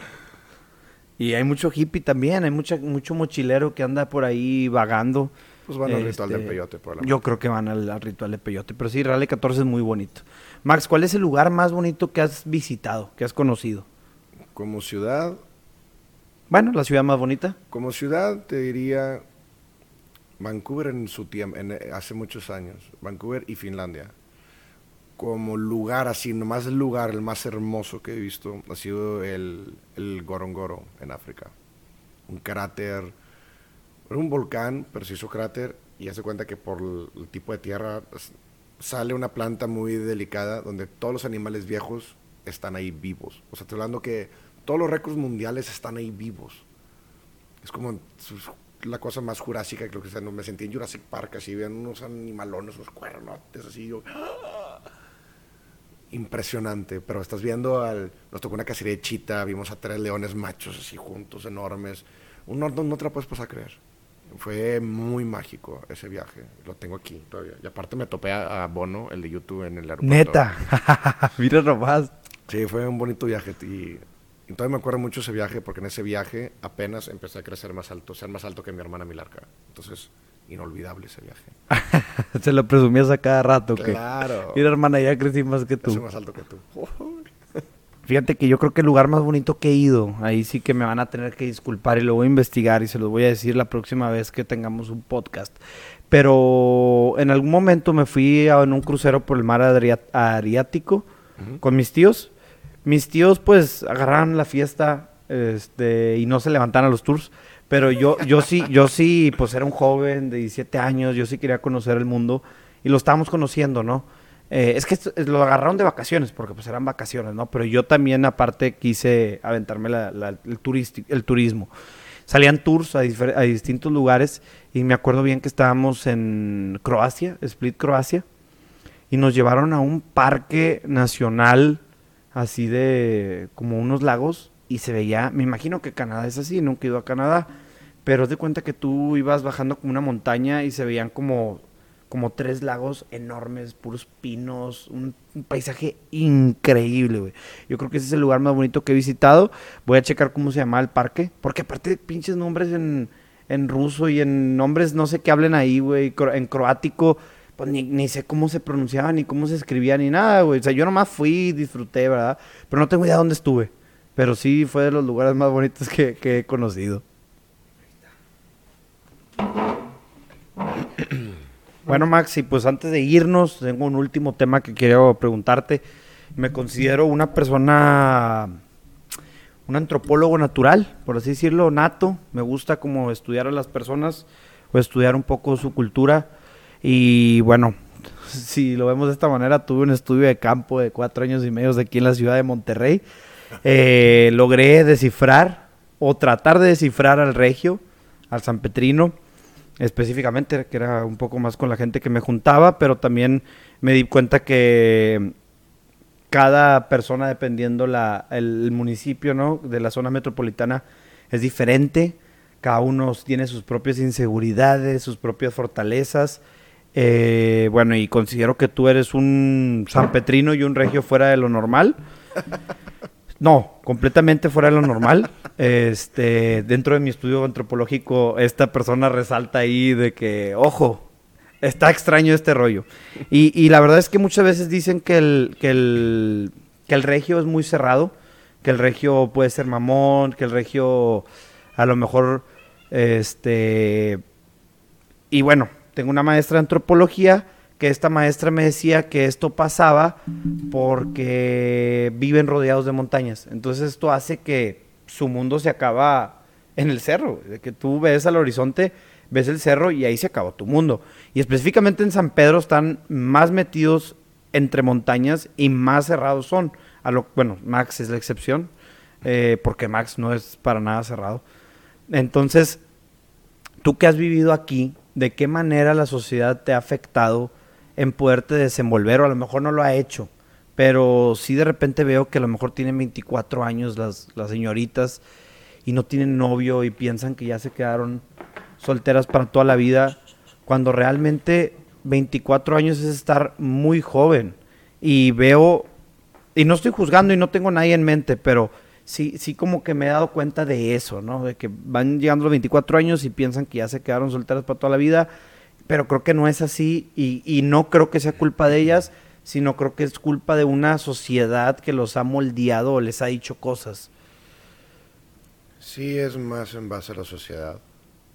Y hay mucho hippie también, hay mucha, mucho mochilero que anda por ahí vagando. Pues van al ritual del este, peyote, Yo creo que van al, ritual de peyote, pero sí, Rally 14 es muy bonito. Max, ¿cuál es el lugar más bonito que has visitado, que has conocido? Como ciudad. Bueno, la ciudad más bonita. Como ciudad te diría Vancouver en su tiempo, eh, hace muchos años, Vancouver y Finlandia, como lugar así, nomás el lugar, el más hermoso que he visto, ha sido el, Gorongoro en África. Un cráter, un volcán, pero se hizo cráter y hace cuenta que por el, tipo de tierra sale una planta muy delicada donde todos los animales viejos están ahí vivos. O sea, estoy hablando que todos los récords mundiales están ahí vivos. Es como la cosa más jurásica que lo que sea, no, me sentí en Jurassic Park, así, vean unos animalones, unos cuernotes, así, yo... Impresionante, pero estás viendo al... Nos tocó una cacería de chita, vimos a tres leones machos así juntos, enormes. Uno no, no te la puedes pasar a creer. Fue muy mágico ese viaje. Lo tengo aquí todavía. Y aparte me topé a, Bono, el de YouTube, en el aeropuerto. Neta. [laughs] Mira nomás. Sí, fue un bonito viaje. Y entonces me acuerdo mucho ese viaje porque en ese viaje apenas empecé a crecer más alto, ser más alto que mi hermana Milarca. Entonces, inolvidable ese viaje. [laughs] Se lo presumías a cada rato. Claro. Mira, hermana, ya crecí más que tú. Soy más alto que tú. [laughs] Fíjate que yo creo que el lugar más bonito que he ido, ahí sí que me van a tener que disculpar y lo voy a investigar y se los voy a decir la próxima vez que tengamos un podcast. Pero en algún momento me fui a, en un crucero por el mar Adriático con mis tíos mis tíos pues agarraron la fiesta este, y no se levantaron a los tours. Pero yo, yo sí, yo sí, pues era un joven de 17 años, yo sí quería conocer el mundo y lo estábamos conociendo, ¿no? Eh, es que lo agarraron de vacaciones, porque pues eran vacaciones, ¿no? Pero yo también aparte quise aventarme el, turismo. salían tours a, a, distintos lugares y me acuerdo bien que estábamos en Croacia, Split, Croacia, y nos llevaron a un parque nacional así de como unos lagos y se veía, me imagino que Canadá es así, nunca he ido a Canadá, pero de cuenta que tú ibas bajando como una montaña y se veían como, como tres lagos enormes, puros pinos, un, paisaje increíble, güey. Yo creo que ese es el lugar más bonito que he visitado. Voy a checar cómo se llama el parque, porque aparte de pinches nombres en, en ruso y en nombres no sé qué hablen ahí, güey, en croático pues ni, ni, sé cómo se pronunciaba, ni cómo se escribía, ni nada, güey. O sea, yo nomás fui disfruté, ¿verdad? Pero no tengo idea dónde estuve. Pero sí fue de los lugares más bonitos que, he conocido. [clears throat] Bueno, Max, y pues antes de irnos, tengo un último tema que quiero preguntarte. Me considero una persona, un antropólogo natural, por así decirlo, nato. Me gusta como estudiar a las personas o estudiar un poco su cultura. Y bueno, si lo vemos de esta manera, tuve un estudio de campo de cuatro años y medio aquí en la ciudad de Monterrey. Eh, logré descifrar o tratar de descifrar al regio, al San Petrino específicamente, que era un poco más con la gente que me juntaba, pero también me di cuenta que cada persona, dependiendo la, el municipio, ¿no? De la zona metropolitana, es diferente. Cada uno tiene sus propias inseguridades, sus propias fortalezas. Eh, bueno, y considero que tú eres un San Petrino y un regio fuera de lo normal. No, completamente fuera de lo normal. Este, dentro de mi estudio antropológico, esta persona resalta ahí de que, ojo, está extraño este rollo. Y, la verdad es que muchas veces dicen que el, que el, que el regio es muy cerrado, que el regio puede ser mamón, que el regio a lo mejor, este, y bueno, tengo una maestra de antropología que esta maestra me decía que esto pasaba porque viven rodeados de montañas. Entonces esto hace que su mundo se acaba en el cerro, de que tú ves al horizonte, ves el cerro y ahí se acabó tu mundo. Y específicamente en San Pedro están más metidos entre montañas y más cerrados son. A lo, bueno, Max es la excepción, eh, porque Max no es para nada cerrado. Entonces, tú que has vivido aquí, ¿de qué manera la sociedad te ha afectado? en poderte desenvolver, o a lo mejor no lo ha hecho, pero sí de repente veo que a lo mejor tienen 24 años las, las señoritas y no tienen novio y piensan que ya se quedaron solteras para toda la vida, cuando realmente 24 años es estar muy joven. Y veo, y no estoy juzgando y no tengo nadie en mente, pero sí, sí como que me he dado cuenta de eso, ¿no? De que van llegando los 24 años y piensan que ya se quedaron solteras para toda la vida pero creo que no es así y, no creo que sea culpa de ellas, sino creo que es culpa de una sociedad que los ha moldeado o les ha dicho cosas. Sí, es más en base a la sociedad,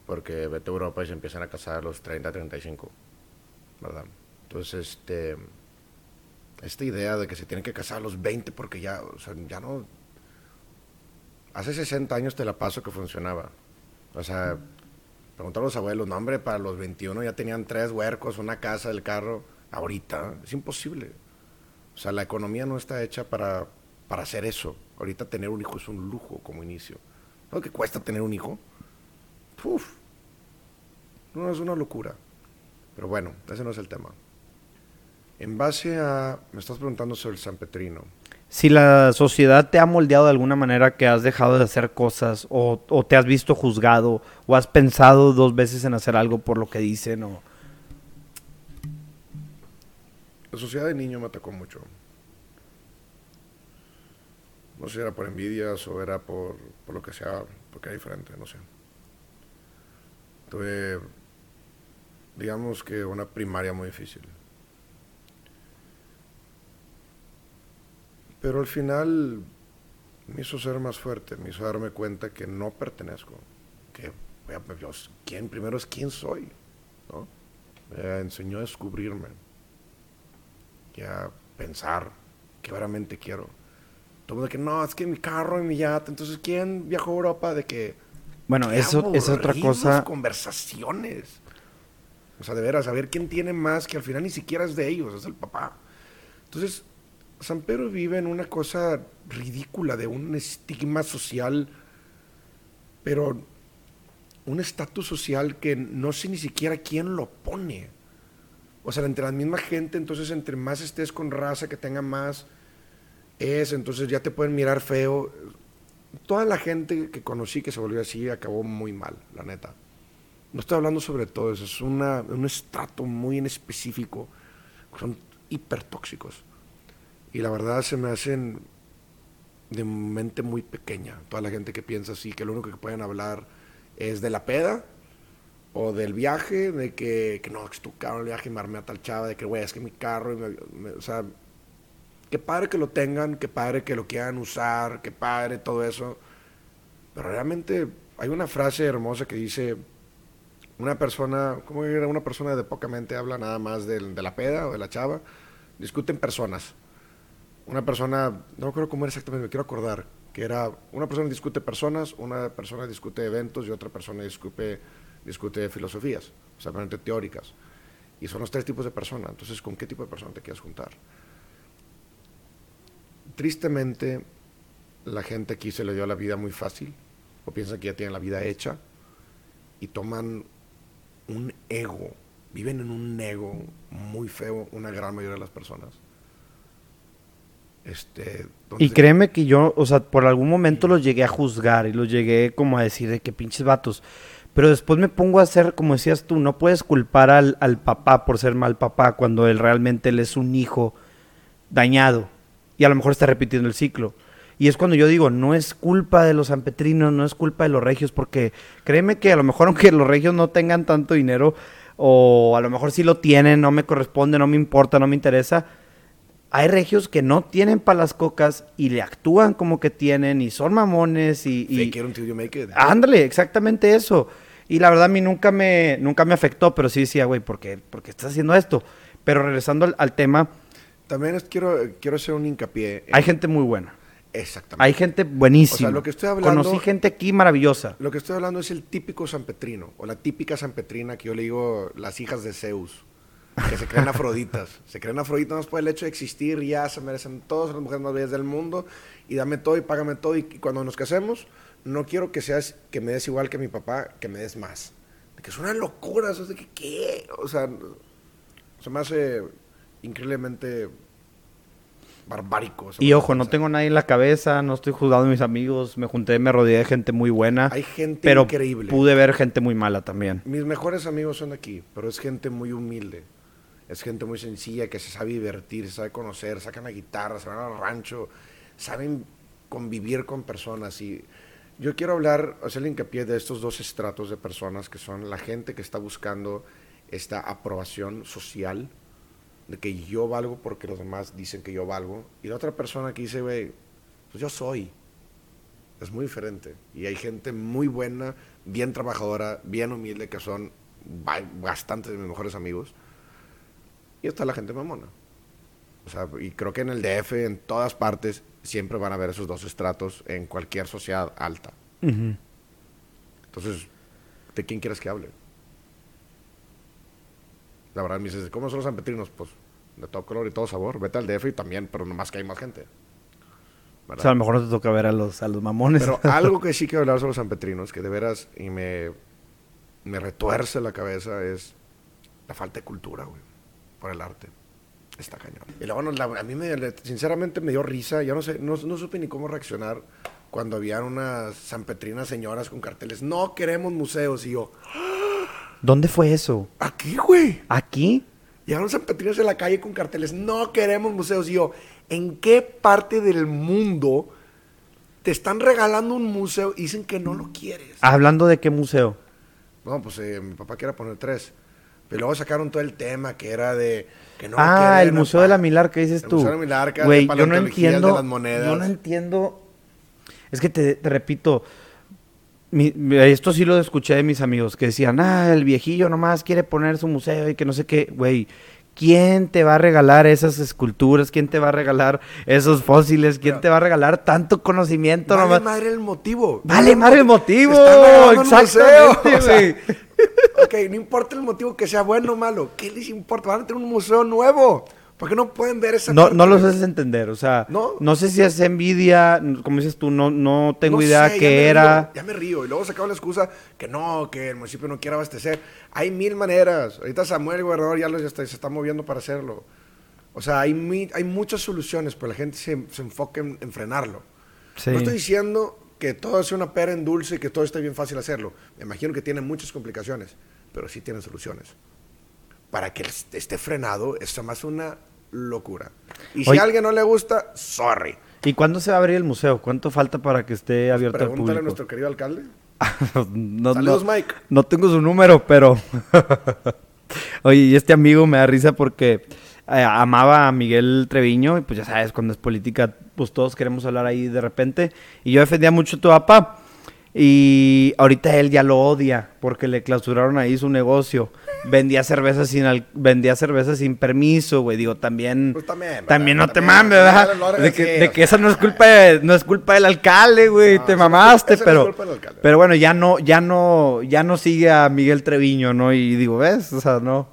porque vete a Europa y se empiezan a casar a los 30, 35, ¿verdad? Entonces, este, esta idea de que se tienen que casar a los 20 porque ya, o sea, ya no... Hace 60 años te la paso que funcionaba. O sea, Preguntar a los abuelos, no hombre, para los 21 ya tenían tres huercos, una casa, el carro. Ahorita es imposible. O sea, la economía no está hecha para, para hacer eso. Ahorita tener un hijo es un lujo como inicio. ¿No que cuesta tener un hijo? Uf, no es una locura. Pero bueno, ese no es el tema. En base a, me estás preguntando sobre el San Petrino si la sociedad te ha moldeado de alguna manera que has dejado de hacer cosas o, te has visto juzgado o has pensado dos veces en hacer algo por lo que dicen o... La sociedad de niño me atacó mucho. No sé si era por envidias o era por, por lo que sea, porque era diferente, no sé. Tuve, digamos que una primaria muy difícil. Pero al final me hizo ser más fuerte, me hizo darme cuenta que no pertenezco, que ¿quién primero es quién soy, ¿no? Me enseñó a descubrirme, a pensar qué realmente quiero. Todo de que no, es que mi carro y mi yate, entonces ¿quién viajó a Europa de que bueno, eso es otra cosa. conversaciones. O sea, de veras, saber quién tiene más, que al final ni siquiera es de ellos, es el papá. Entonces, San Pedro vive en una cosa ridícula de un estigma social, pero un estatus social que no sé ni siquiera quién lo pone. O sea, entre la misma gente, entonces entre más estés con raza que tenga más, es, entonces ya te pueden mirar feo. Toda la gente que conocí que se volvió así acabó muy mal, la neta. No estoy hablando sobre todo eso, es una, un estrato muy en específico. Son hipertóxicos. Y la verdad se me hacen de mente muy pequeña. Toda la gente que piensa así, que lo único que pueden hablar es de la peda o del viaje, de que, que no, que tu carro el viaje y me armé a tal chava, de que, güey, es que mi carro, o sea, que padre que lo tengan, que padre que lo quieran usar, que padre todo eso. Pero realmente hay una frase hermosa que dice, una persona, ¿cómo era? Una persona de poca mente habla nada más de la peda o de la chava, discuten personas. Una persona, no recuerdo cómo era exactamente, me quiero acordar, que era una persona discute personas, una persona discute eventos y otra persona discute, discute filosofías, o teóricas. Y son los tres tipos de personas. Entonces, ¿con qué tipo de persona te quieres juntar? Tristemente, la gente aquí se le dio la vida muy fácil, o piensan que ya tienen la vida hecha, y toman un ego, viven en un ego muy feo, una gran mayoría de las personas este, y créeme que yo, o sea, por algún momento los llegué a juzgar y los llegué como a decir de que pinches vatos. Pero después me pongo a hacer, como decías tú, no puedes culpar al, al papá por ser mal papá cuando él realmente él es un hijo dañado. Y a lo mejor está repitiendo el ciclo. Y es cuando yo digo, no es culpa de los sanpetrinos, no es culpa de los regios, porque créeme que a lo mejor [laughs] aunque los regios no tengan tanto dinero, o a lo mejor sí lo tienen, no me corresponde, no me importa, no me interesa, hay regios que no tienen para las cocas y le actúan como que tienen y son mamones y... y Ándale, exactamente eso. Y la verdad a mí nunca me, nunca me afectó, pero sí decía, güey, ¿por qué, estás haciendo esto? Pero regresando al, tema... También quiero, quiero hacer un hincapié. Hay gente muy buena. Exactamente. Hay gente buenísima. O sea, lo que estoy hablando... Conocí gente aquí maravillosa. Lo que estoy hablando es el típico sanpetrino, o la típica sanpetrina que yo le digo las hijas de Zeus que se creen afroditas. [laughs] se creen afroditas más por el hecho de existir, ya se merecen todas las mujeres más bellas del mundo, y dame todo y págame todo, y, cuando nos casemos, no quiero que seas, que me des igual que mi papá, que me des más. que es una locura, eso es de que, ¿qué? O sea, se me hace increíblemente barbárico. Y ojo, no tengo nadie en la cabeza, no estoy juzgando a mis amigos, me junté, me rodeé de gente muy buena. Hay gente pero increíble. Pude ver gente muy mala también. Mis mejores amigos son aquí, pero es gente muy humilde. Es gente muy sencilla que se sabe divertir, se sabe conocer, sacan la guitarra, se van al rancho, saben convivir con personas. Y yo quiero hablar, hacerle hincapié de estos dos estratos de personas que son la gente que está buscando esta aprobación social, de que yo valgo porque los demás dicen que yo valgo, y la otra persona que dice, güey, pues yo soy. Es muy diferente. Y hay gente muy buena, bien trabajadora, bien humilde, que son bastantes de mis mejores amigos y está la gente mamona. O sea, y creo que en el DF, en todas partes, siempre van a haber esos dos estratos en cualquier sociedad alta. Entonces, ¿de quién quieres que hable? La verdad, me dices, ¿cómo son los sanpetrinos? Pues de todo color y todo sabor. Vete al DF y también, pero nomás que hay más gente. O sea, a lo mejor no te toca ver a los, a los mamones. Pero [laughs] algo que sí quiero hablar sobre los sanpetrinos, que de veras y me, me retuerce la cabeza, es la falta de cultura, güey por el arte. Está cañón. Y luego, a mí me, sinceramente me dio risa. Yo no sé, no, supe ni cómo reaccionar cuando habían unas sanpetrinas señoras con carteles. No queremos museos. Y yo. ¿Dónde fue eso? Aquí, güey. ¿Aquí? Llegaron sanpetrinas en la calle con carteles. No queremos museos. Y yo, ¿en qué parte del mundo te están regalando un museo y dicen que no lo quieres? ¿Hablando de qué museo? No, pues eh, mi papá quiere poner tres. Pero luego sacaron todo el tema que era de que no Ah, el Museo de la Milar que dices tú. El Museo de la Milar, que Güey, yo no entiendo. De las monedas. Yo no entiendo. Es que te, repito, esto sí lo escuché de mis amigos que decían, ah, el viejillo nomás quiere poner su museo y que no sé qué. Güey, ¿quién te va a regalar esas esculturas? ¿Quién te va a regalar esos fósiles? ¿Quién te va a regalar tanto conocimiento? Vale madre el motivo. Vale madre el motivo. Exactamente, güey. ok, no importa el motivo que sea bueno o malo. ¿Qué les importa? Van a tener un museo nuevo. ¿Por qué no pueden ver esa No, no los haces entender, o sea, no, no sé si es envidia, como dices tú, no, no tengo idea qué era. ya me río, y luego sacaba la excusa que no, que el municipio no quiere abastecer. Hay mil maneras. Ahorita Samuel, el gobernador, ya, está, se está moviendo para hacerlo. O sea, hay, hay muchas soluciones, pero la gente se, se enfoca en, frenarlo. No estoy diciendo que todo sea una pera en dulce y que todo esté bien fácil hacerlo. Me imagino que tiene muchas complicaciones, pero sí tienen soluciones para que esté frenado, es más una locura. Y si a alguien no le gusta, sorry. ¿Y cuándo se va a abrir el museo? ¿Cuánto falta para que esté abierto al público? a nuestro querido alcalde. [laughs] no, Saludos, Mike. No tengo su número, pero... [laughs] Oye, y este amigo me da risa porque eh, amaba a Miguel Treviño y pues ya sabes, cuando es política, pues todos queremos hablar ahí de repente. Y yo defendía mucho a tu papá. Y ahorita él ya lo odia porque le clausuraron ahí su negocio. Vendía cerveza sin vendía cerveza sin permiso, güey. Digo, también pues también, no te mames, ¿verdad? De que, de que esa no es culpa no es culpa del alcalde, güey. te mamaste, pero pero bueno, ya no ya no ya no sigue a Miguel Treviño, ¿no? Y digo, ¿ves? O sea, no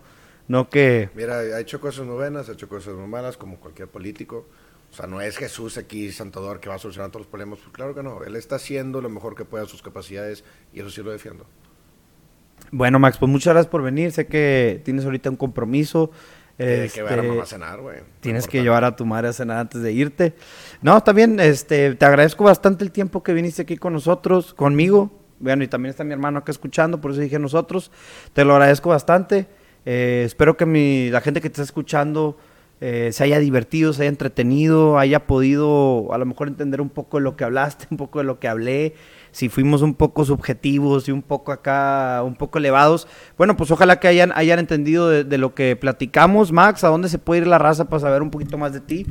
no que Mira, ha hecho cosas muy buenas, ha hecho cosas muy malas como cualquier político. O sea, no es Jesús aquí, Santador, que va a solucionar todos los problemas. Pues claro que no. Él está haciendo lo mejor que pueda sus capacidades y eso sí lo defiendo. Bueno, Max, pues muchas gracias por venir. Sé que tienes ahorita un compromiso. Tienes que llevar a mamá a cenar, güey. Tienes que llevar a tu madre a cenar antes de irte. No, está bien. Este, te agradezco bastante el tiempo que viniste aquí con nosotros, conmigo. Bueno, y también está mi hermano acá escuchando, por eso dije nosotros. Te lo agradezco bastante. Eh, espero que mi, la gente que te está escuchando eh, se haya divertido, se haya entretenido, haya podido a lo mejor entender un poco de lo que hablaste, [laughs] un poco de lo que hablé, si fuimos un poco subjetivos y un poco acá, un poco elevados. Bueno, pues ojalá que hayan, hayan entendido de, lo que platicamos. Max, ¿a dónde se puede ir la raza para saber un poquito más de ti?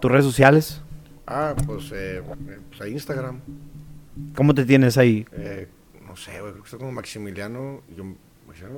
¿Tus redes sociales? Ah, pues, eh, pues a Instagram. ¿Cómo te tienes ahí? Eh, no sé, creo que estoy como Maximiliano. Yo,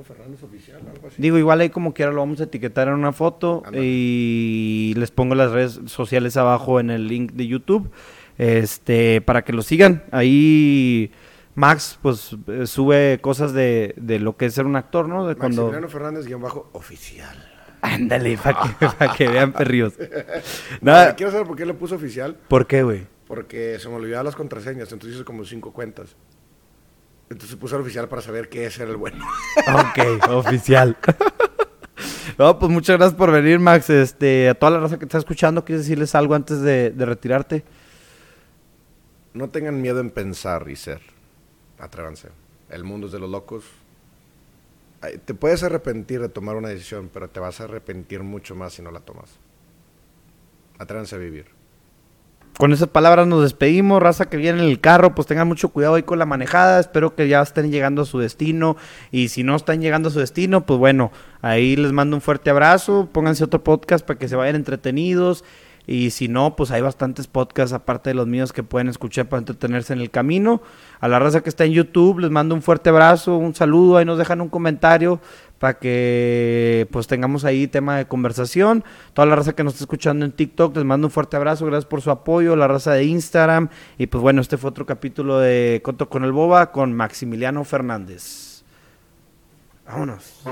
Fernández Oficial, algo así. Digo, igual ahí como quiera lo vamos a etiquetar en una foto y les pongo las redes sociales abajo en el link de YouTube, este, para que lo sigan. Ahí Max, pues, eh, sube cosas de, lo que es ser un actor, ¿no? De Maximiliano Fernández, guion bajo, oficial. Ándale, [laughs] para que, que, vean perríos. [laughs] Nada. Quiero saber por qué le puso oficial. ¿Por qué, güey? Porque se me olvidaban las contraseñas, entonces hice como cinco cuentas. Entonces puse oficial para saber qué es ser el bueno. [laughs] ok, oficial. no, pues muchas gracias por venir, Max. Este, a toda la raza que está escuchando, ¿quieres decirles algo antes de, de retirarte? No tengan miedo en pensar y ser. Atrévanse. El mundo es de los locos. Te puedes arrepentir de tomar una decisión, pero te vas a arrepentir mucho más si no la tomas. Atrévanse a vivir con esas palabras nos despedimos. Raza que viene en el carro, pues tengan mucho cuidado ahí con la manejada. Espero que ya estén llegando a su destino. Y si no están llegando a su destino, pues bueno, ahí les mando un fuerte abrazo. Pónganse otro podcast para que se vayan entretenidos. Y si no, pues hay bastantes podcasts aparte de los míos que pueden escuchar para entretenerse en el camino. A la raza que está en YouTube, les mando un fuerte abrazo, un saludo. Ahí nos dejan un comentario para que pues tengamos ahí tema de conversación. Toda la raza que nos está escuchando en TikTok, les mando un fuerte abrazo, gracias por su apoyo, la raza de Instagram. Y pues bueno, este fue otro capítulo de Coto con el Boba con Maximiliano Fernández. Vámonos.